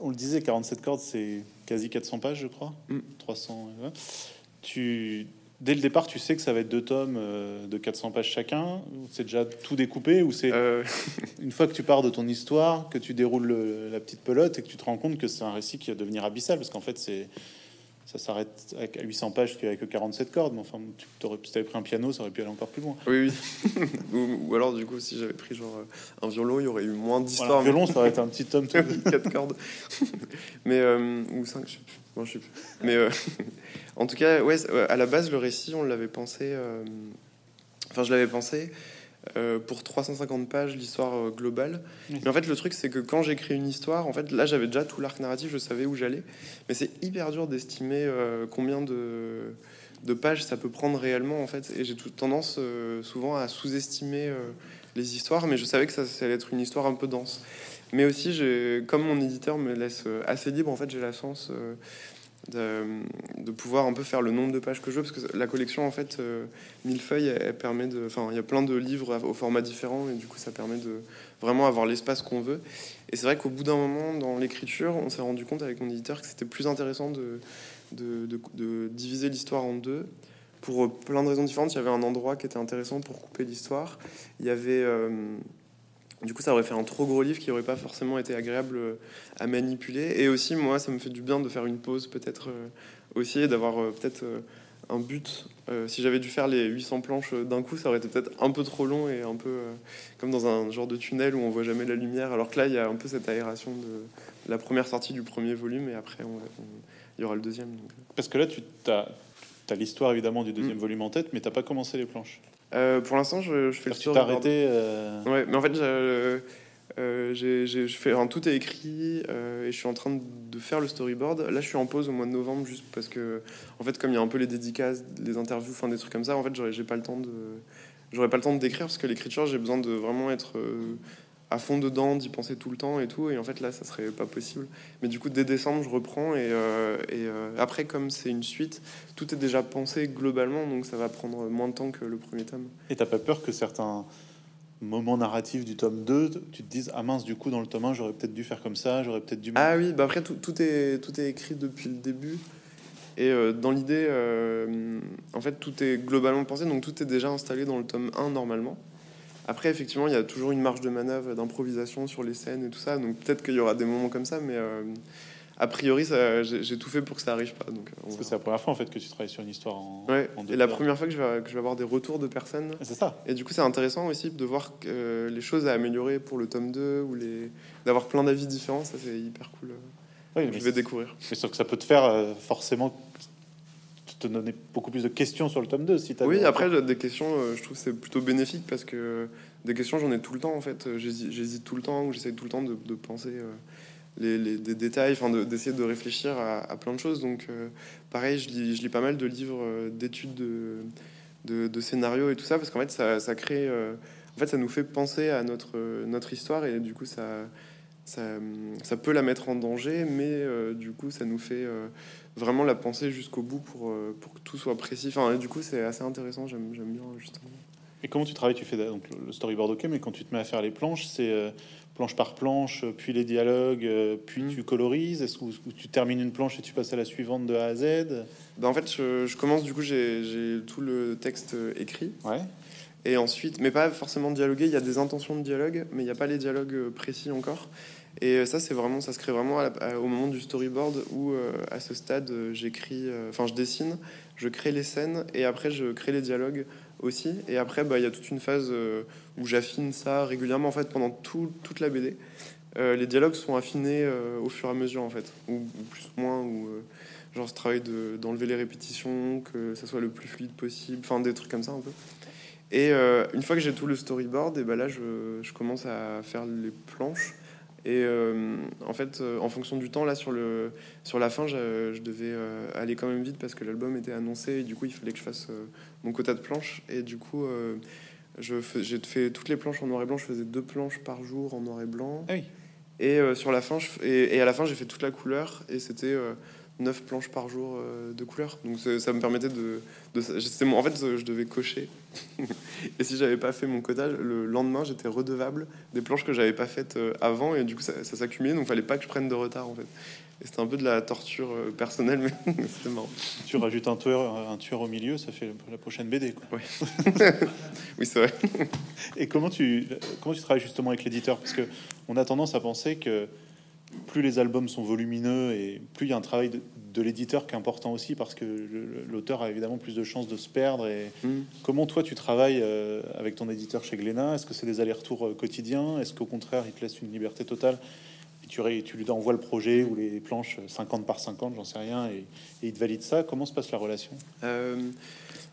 On le disait, 47 cordes, c'est quasi 400 pages, je crois. 300. Mm. Tu, dès le départ, tu sais que ça va être deux tomes euh, de 400 pages chacun. C'est déjà tout découpé ou c'est euh. une fois que tu pars de ton histoire, que tu déroules la petite pelote et que tu te rends compte que c'est un récit qui va devenir abyssal parce qu'en fait c'est ça s'arrête à 800 pages avec que 47 cordes. Mais enfin, tu aurais, si avais pris un piano, ça aurait pu aller encore plus loin. Oui, oui. ou, alors, du coup, si j'avais pris genre euh, un violon, il y aurait eu moins d'histoire. un violon, ça aurait été un petit tome. 4 cordes. mais, euh, ou 5, je sais plus. je sais plus. Mais euh, en tout cas, ouais, à la base, le récit, on l'avait pensé. Enfin, je l'avais pensé euh, pour 350 pages l'histoire euh, globale. Mais en fait, le truc, c'est que quand j'écris une histoire, en fait, là, j'avais déjà tout l'arc narratif, je savais où j'allais. Mais c'est hyper dur d'estimer euh, combien de, de, pages ça peut prendre réellement, en fait. Et j'ai tendance souvent à sous-estimer les histoires, mais je savais que ça, ça, allait être une histoire un peu dense. Mais aussi, comme mon éditeur me laisse assez libre, en fait, j'ai la chance de, pouvoir un peu faire le nombre de pages que je veux, parce que la collection, en fait, euh, mille feuilles, elle, permet de... Enfin, il y a plein de livres au format différent, et du coup, ça permet de vraiment avoir l'espace qu'on veut. Et c'est vrai qu'au bout d'un moment, dans l'écriture, on s'est rendu compte avec mon éditeur que c'était plus intéressant de, de, de, diviser l'histoire en deux. Pour plein de raisons différentes, il y avait un endroit qui était intéressant pour couper l'histoire. Il y avait... Euh, du coup, ça aurait fait un trop gros livre qui aurait pas forcément été agréable euh, à manipuler. Et aussi, moi, ça me fait du bien de faire une pause, peut-être euh, aussi, d'avoir euh, peut-être un but. si j'avais dû faire les 800 planches d'un coup, ça aurait été peut-être un peu trop long et un peu comme dans un genre de tunnel où on voit jamais la lumière. Alors que là, il y a un peu cette aération de la première sortie du premier volume et après, il y aura le deuxième. Parce que là, tu as, as l'histoire évidemment du deuxième mm. volume en tête, mais t'as pas commencé les planches. Euh, pour l'instant, je, fais le tour. Tu t'es arrêté euh, Ouais, mais en fait, Euh, je fais, enfin, tout est écrit euh, et je suis en train de faire le storyboard. Là, je suis en pause au mois de novembre juste parce que, en fait, comme il y a un peu les dédicaces, les interviews, enfin des trucs comme ça, en fait, j'aurais, j'ai pas le temps de, j'aurais pas le temps de décrire parce que l'écriture, j'ai besoin de vraiment être euh, à fond dedans, d'y penser tout le temps et tout. Et en fait, là, ça serait pas possible. Mais du coup, dès décembre, je reprends et, euh, et euh, après, comme c'est une suite, tout est déjà pensé globalement, donc ça va prendre moins de temps que le premier tome. Et t'as pas peur que certains moments narratifs du tome 2, tu te dises, ah mince, du coup, dans le tome 1, j'aurais peut-être dû faire comme ça, j'aurais peut-être dû... Ah oui, bah après tout, tout est, tout est écrit depuis le début. Et euh, dans l'idée, en fait, tout est globalement pensé, donc tout est déjà installé dans le tome 1 normalement. Après, effectivement, il y a toujours une marge de manœuvre, d'improvisation sur les scènes et tout ça, donc peut-être qu'il y aura des moments comme ça, mais euh, a priori, ça- j'ai tout fait pour que ça arrive pas. Donc, euh, on Parce que c'est la première fois, en fait, que tu travailles sur une histoire en, Ouais, en et la première fois que je, vais, que je vais avoir des retours de personnes. Ah, C'est ça. Et du coup, c'est intéressant aussi de voir que, euh, les choses à améliorer pour le tome 2 ou les d'avoir plein d'avis différents, ça c'est hyper cool. Oui, je vais découvrir. Mais sauf que ça peut te faire euh, forcément te donner beaucoup plus de questions sur le tome 2 si t'as Oui, après, des questions, euh, je trouve c'est plutôt bénéfique parce que des questions, j'en ai tout le temps en fait. Euh, J'hési- J'hésite tout le temps ou j'essaie tout le temps de, de penser euh, les, les- des détails, enfin de- d'essayer de, réfléchir à, à plein de choses. Donc, euh, pareil, je lis, je lis pas mal de livres euh, d'études de, de, de scénarios et tout ça parce qu'en fait, ça, ça crée. euh, en fait, ça nous fait penser à notre, euh, notre histoire et du coup, ça. Ça, ça peut la mettre en danger, mais euh, du coup, ça nous fait euh, vraiment la penser jusqu'au bout pour, euh, pour que tout soit précis. Enfin, et du coup, c'est assez intéressant. J'aime bien justement. Et comment tu travailles Tu fais donc le storyboard, ok, mais quand tu te mets à faire les planches, c'est euh, planche par planche, euh, puis les dialogues, euh, puis Mm. tu colorises Est-ce que tu termines une planche et tu passes à la suivante de A à Z? Ben, en fait, je, je commence du coup, j'ai tout le texte écrit Ouais. Et ensuite, mais pas forcément dialogué. Il y a des intentions de dialogue, mais il n'y a pas les dialogues euh, précis encore. Et euh, ça, c'est vraiment, ça se crée vraiment au moment du storyboard où, euh, à ce stade, j'écris, enfin, je dessine, je crée les scènes et après, je crée les dialogues aussi. Et après, bah, il y a toute une phase où j'affine ça régulièrement en fait pendant tout- toute la BD. Les dialogues sont affinés au fur et à mesure en fait, ou, plus ou moins, ou genre ce travail de- d'enlever les répétitions, que ça soit le plus fluide possible, enfin des trucs comme ça un peu. Et euh, une fois que j'ai tout le storyboard, et ben là je, je commence à faire les planches. Et euh, en fait, euh, en fonction du temps, là sur, le, sur la fin, je, je devais euh, aller quand même vite parce que l'album était annoncé et du coup il fallait que je fasse mon quota de planches. Et du coup, j'ai fait toutes les planches en noir et blanc. Je faisais deux planches par jour en noir et blanc. Ah oui. Et sur la fin, je, et, et à la fin, j'ai fait toute la couleur et c'était 9 planches par jour euh, de couleur. Donc ça me permettait de. de mon- en fait, je devais cocher. et si j'avais pas fait mon quota, le lendemain, j'étais redevable des planches que j'avais pas faites euh, avant et du coup, ça, ça s'accumulait. Donc fallait pas que je prenne de retard en fait. Et c'était un peu de la torture euh, personnelle, mais c'était marrant. Tu rajoutes un tueur, un tueur au milieu, ça fait la prochaine BD. Quoi. Oui, c'est vrai. Et comment tu, comment tu travailles justement avec l'éditeur? Parce que on a tendance à penser que plus les albums sont volumineux et plus il y a un travail de, de l'éditeur qui est important aussi parce que l'auteur a évidemment plus de chances de se perdre. Et comment toi tu travailles euh, avec ton éditeur chez Glénat? Est-ce que c'est des allers-retours euh, quotidiens? Est-ce qu'au contraire il te laisse une liberté totale? Et tu, lui envoies le projet ou les planches 50 par 50, j'en sais rien, et, et il te valide ça? Comment se passe la relation? Euh,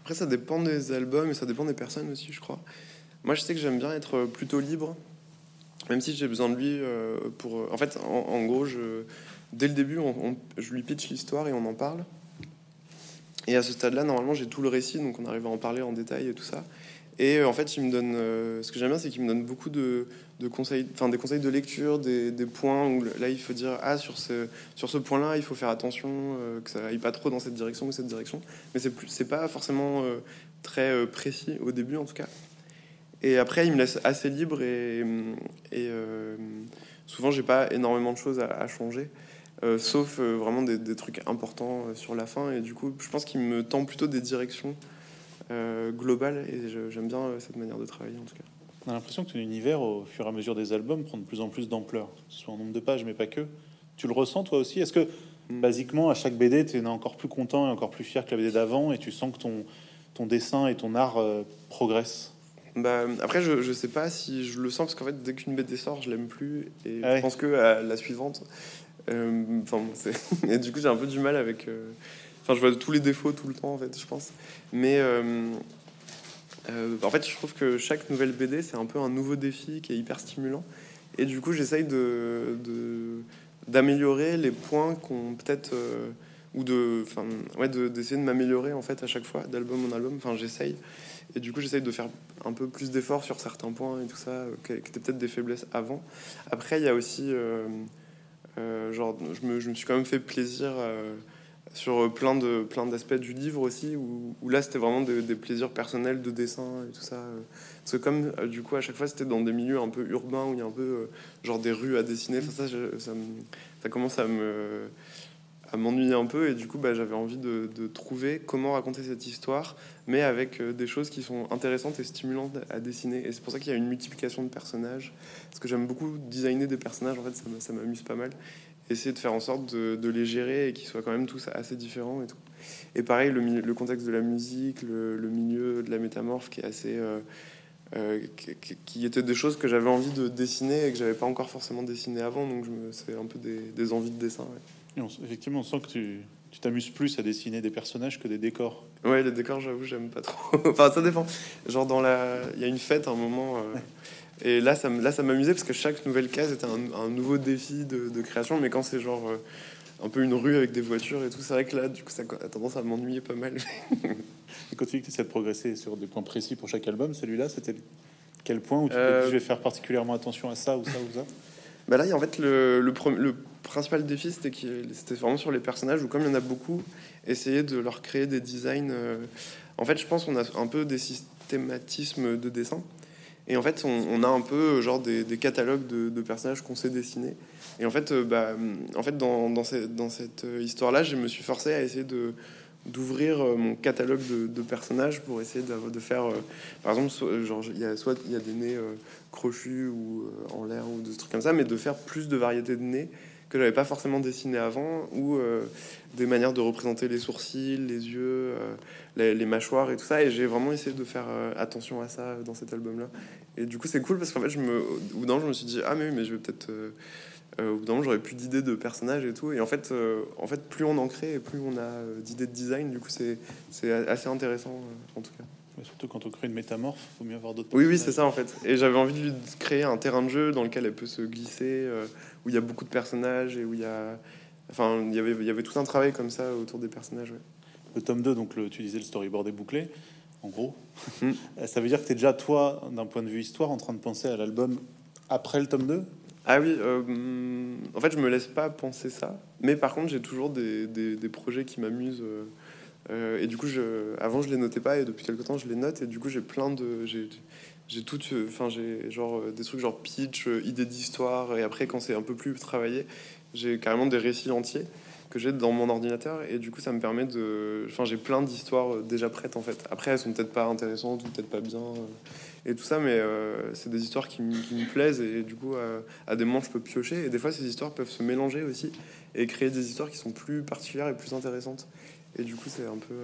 après, ça dépend des albums et ça dépend des personnes aussi, je crois. Moi, je sais que j'aime bien être plutôt libre, même si j'ai besoin de lui euh, pour. En fait, en, gros, je, dès le début, on- je lui pitch l'histoire et on en parle. Et à ce stade-là, normalement, j'ai tout le récit, donc on arrive à en parler en détail et tout ça. Et euh, en fait, il me donne. euh, ce que j'aime bien, c'est qu'il me donne beaucoup de, de conseils, enfin des conseils de lecture, des, points où là, il faut dire ah sur ce sur ce point-là, il faut faire attention euh, que ça aille pas trop dans cette direction ou cette direction. Mais c'est plus, c'est pas forcément euh, très euh, précis au début en tout cas. Et après, il me laisse assez libre et, et euh, souvent, j'ai pas énormément de choses à, à changer, euh, sauf euh, vraiment des, des trucs importants euh, sur la fin. Et du coup, je pense qu'il me tend plutôt des directions globales et j'aime bien cette manière de travailler en tout cas. On a l'impression que ton univers, au fur et à mesure des albums, prend de plus en plus d'ampleur, que ce soit en nombre de pages, mais pas que. Tu le ressens toi aussi? Est-ce que, Mm. basiquement, à chaque BD, tu es encore plus content et encore plus fier que la BD d'avant et tu sens que ton, ton dessin et ton art progressent? Bah, après, je, je sais pas si je le sens parce qu'en fait, dès qu'une BD sort, je l'aime plus et Ah ouais. je pense que à la suivante. euh, Enfin, c'est- et du coup, j'ai un peu du mal avec. euh, Enfin, je vois tous les défauts tout le temps, en fait, je pense. Mais euh, euh, en fait, je trouve que chaque nouvelle BD, c'est un peu un nouveau défi qui est hyper stimulant. Et du coup, j'essaye de, d'améliorer les points qu'on peut-être euh, ou de, enfin, ouais, de- d'essayer de m'améliorer en fait à chaque fois, d'album en album. Enfin, j'essaye. Et du coup, j'essaye de faire un peu plus d'efforts sur certains points et tout ça, euh, qui étaient peut-être des faiblesses avant. Après, il y a aussi, euh, euh, genre, je me, je me suis quand même fait plaisir sur plein de plein d'aspects du livre aussi, où, là, c'était vraiment des, plaisirs personnels de dessin et tout ça. Parce que comme du coup, à chaque fois, c'était dans des milieux un peu urbains où il y a un peu genre des rues à dessiner. Ça, ça commence à me à m'ennuyer un peu et du coup bah, j'avais envie de, trouver comment raconter cette histoire mais avec euh, des choses qui sont intéressantes et stimulantes à dessiner. Et c'est pour ça qu'il y a une multiplication de personnages. Parce que j'aime beaucoup designer des personnages en fait ça m'amuse pas mal. Essayer de faire en sorte de, les gérer et qu'ils soient quand même tous assez différents et tout. Et pareil le, le contexte de la musique le, milieu de la métamorphe qui est assez euh, euh, étaient des choses que j'avais envie de dessiner et que j'avais pas encore forcément dessiné avant. Donc c'est un peu des, des envies de dessin. Et on s- effectivement, on sent que tu tu t'amuses plus à dessiner des personnages que des décors. Ouais, les décors, j'avoue, j'aime pas trop. enfin, ça dépend. Genre, dans la... il y a une fête à un moment. euh, Et là, ça, là, ça m'amusait parce que chaque nouvelle case était un, un nouveau défi de, de création. Mais quand c'est genre euh, un peu une rue avec des voitures et tout, c'est vrai que là, du coup, ça a tendance à m'ennuyer pas mal. Et quand tu dis que tu essaies de progresser sur des points précis pour chaque album, celui-là, c'était quel point où tu Euh, je vais faire particulièrement attention à ça ou ça ou ça? Bah là, il y a en fait, le, le, le principal défi, c'était c'était vraiment sur les personnages, où comme il y en a beaucoup, essayer de leur créer des designs. euh, En fait, je pense qu'on a un peu des systématismes de dessin. Et en fait, on, a un peu euh, genre des, catalogues de, personnages qu'on sait dessiner. Et en fait, euh, bah, en fait dans, dans, cette, dans cette histoire-là, je me suis forcé à essayer de d'ouvrir mon catalogue de, personnages pour essayer de, faire par exemple genre il y a soit il y a des nez crochus ou en l'air ou des trucs comme ça mais de faire plus de variétés de nez que j'avais pas forcément dessiné avant ou euh, des manières de représenter les sourcils les yeux euh, les, les mâchoires et tout ça et j'ai vraiment essayé de faire euh, attention à ça dans cet album là et du coup c'est cool parce qu'en fait je me au bout d'un je me suis dit ah mais oui mais je vais peut-être au bout d'un j'aurais plus d'idées de personnages et tout. Et en fait, en fait, plus on en crée et plus on a d'idées de design, du coup, c'est c'est assez intéressant en tout cas. Surtout quand on crée une métamorphe, faut mieux avoir d'autres. Oui, oui, c'est ça en fait. Et j'avais envie de lui créer un terrain de jeu dans lequel elle peut se glisser, euh, où il y a beaucoup de personnages et où il y a. Enfin, il y avait, y avait tout un travail comme ça autour des personnages. ouais. Le tome 2, donc le, tu disais le storyboard est bouclé, en gros. Mm. Ça veut dire que tu es déjà, toi, d'un point de vue histoire, en train de penser à l'album après le tome 2 Ah oui, euh, en fait, je me laisse pas penser ça. Mais par contre, j'ai toujours des, des, des projets qui m'amusent. euh, euh, et du coup, je, avant, je les notais pas. Et depuis quelque temps, je les note. Et du coup, j'ai plein de. J'ai, tout. Enfin, j'ai genre euh, des trucs genre pitch, euh, idées d'histoire. Et après, quand c'est un peu plus travaillé, j'ai carrément des récits entiers que j'ai dans mon ordinateur. Et du coup, ça me permet de. Enfin, j'ai plein d'histoires euh, déjà prêtes en fait. Après, elles sont peut-être pas intéressantes ou peut-être pas bien. et tout ça, mais c'est des histoires qui, qui me plaisent et du coup, à des moments, je peux piocher. Et des fois, ces histoires peuvent se mélanger aussi et créer des histoires qui sont plus particulières et plus intéressantes. Et du coup, c'est un peu.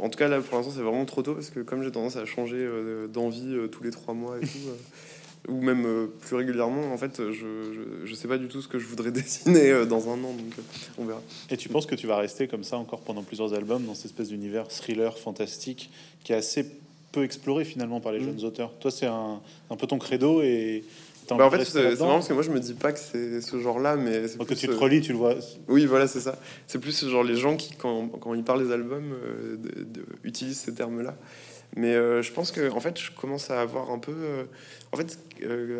En tout cas, là, pour l'instant, c'est vraiment trop tôt parce que comme j'ai tendance à changer euh, d'envie euh, tous les trois mois et tout, euh, ou même plus régulièrement, en fait, je, je, je sais pas du tout ce que je voudrais dessiner dans un an, donc on verra. Et tu penses que tu vas rester comme ça encore pendant plusieurs albums dans cette espèce d'univers thriller fantastique qui est assez peu exploré finalement par les Mm. jeunes auteurs? Toi, c'est un, un peu ton credo et Bah, en fait, c'est marrant parce que moi, je me dis pas que c'est ce genre-là, mais c'est que tu te euh, relis, tu le vois. Oui, voilà, c'est ça. C'est plus genre les gens qui, quand, quand ils parlent des albums, euh, de- de- utilisent ces termes-là. Mais euh, je pense que, en fait, je commence à avoir un peu. euh, en fait,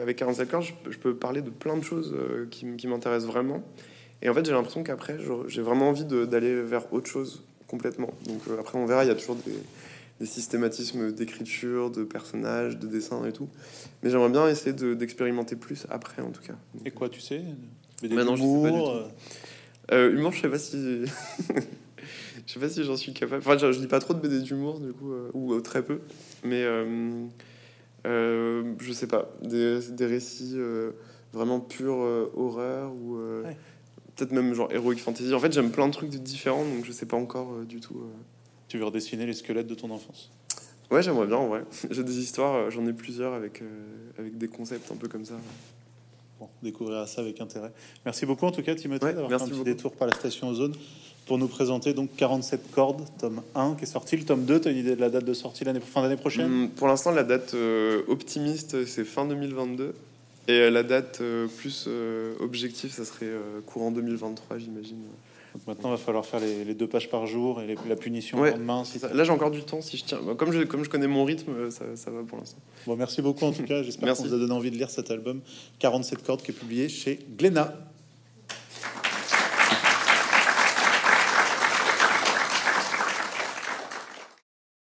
avec 45 heures, je, peux- je peux parler de plein de choses qui, qui m'intéressent vraiment. Et en fait, j'ai l'impression qu'après, j'ai vraiment envie d'aller vers autre chose complètement. Donc après, on verra. Il y a toujours des, des systématismes d'écriture, de personnages, de dessin et tout. Mais j'aimerais bien essayer de- d'expérimenter plus après, en tout cas. Et quoi, tu sais? BD Bah non, je sais pas du d'humour, tout. euh, Euh, humour, je sais pas si. je sais pas si j'en suis capable. Enfin, je, je lis pas trop de BD d'humour, du coup, euh, ou euh, très peu. Mais euh, euh, je sais pas. Des, des récits euh, vraiment purs euh, horreur ou euh, Ouais. peut-être même genre heroic fantasy. En fait, j'aime plein de trucs différents, donc je sais pas encore euh, du tout. Tu veux redessiner les squelettes de ton enfance? Ouais, j'aimerais bien en vrai. J'ai des histoires, euh, j'en ai plusieurs avec, euh, avec des concepts un peu comme ça. Bon, on découvrira ça avec intérêt. Merci beaucoup en tout cas, Timothée, Ouais, d'avoir fait un petit beaucoup. détour par la station Ozone pour nous présenter donc 47 cordes, tome 1 qui est sorti. Le tome 2, tu as une idée de la date de sortie l'année fin d'année prochaine? Hum, pour l'instant, la date euh, optimiste, c'est fin 2022. Et la date euh, plus objective, ça serait courant 2023, j'imagine. Maintenant, il va falloir faire les, les deux pages par jour et les- la punition Ouais, le lendemain. Si Là, j'ai encore du temps si je tiens. Comme je, comme je connais mon rythme, euh, ça, ça va pour l'instant. Bon, merci beaucoup en tout cas. J'espère qu'on vous a donné envie de lire cet album 47 cordes qui est publié chez Glénat.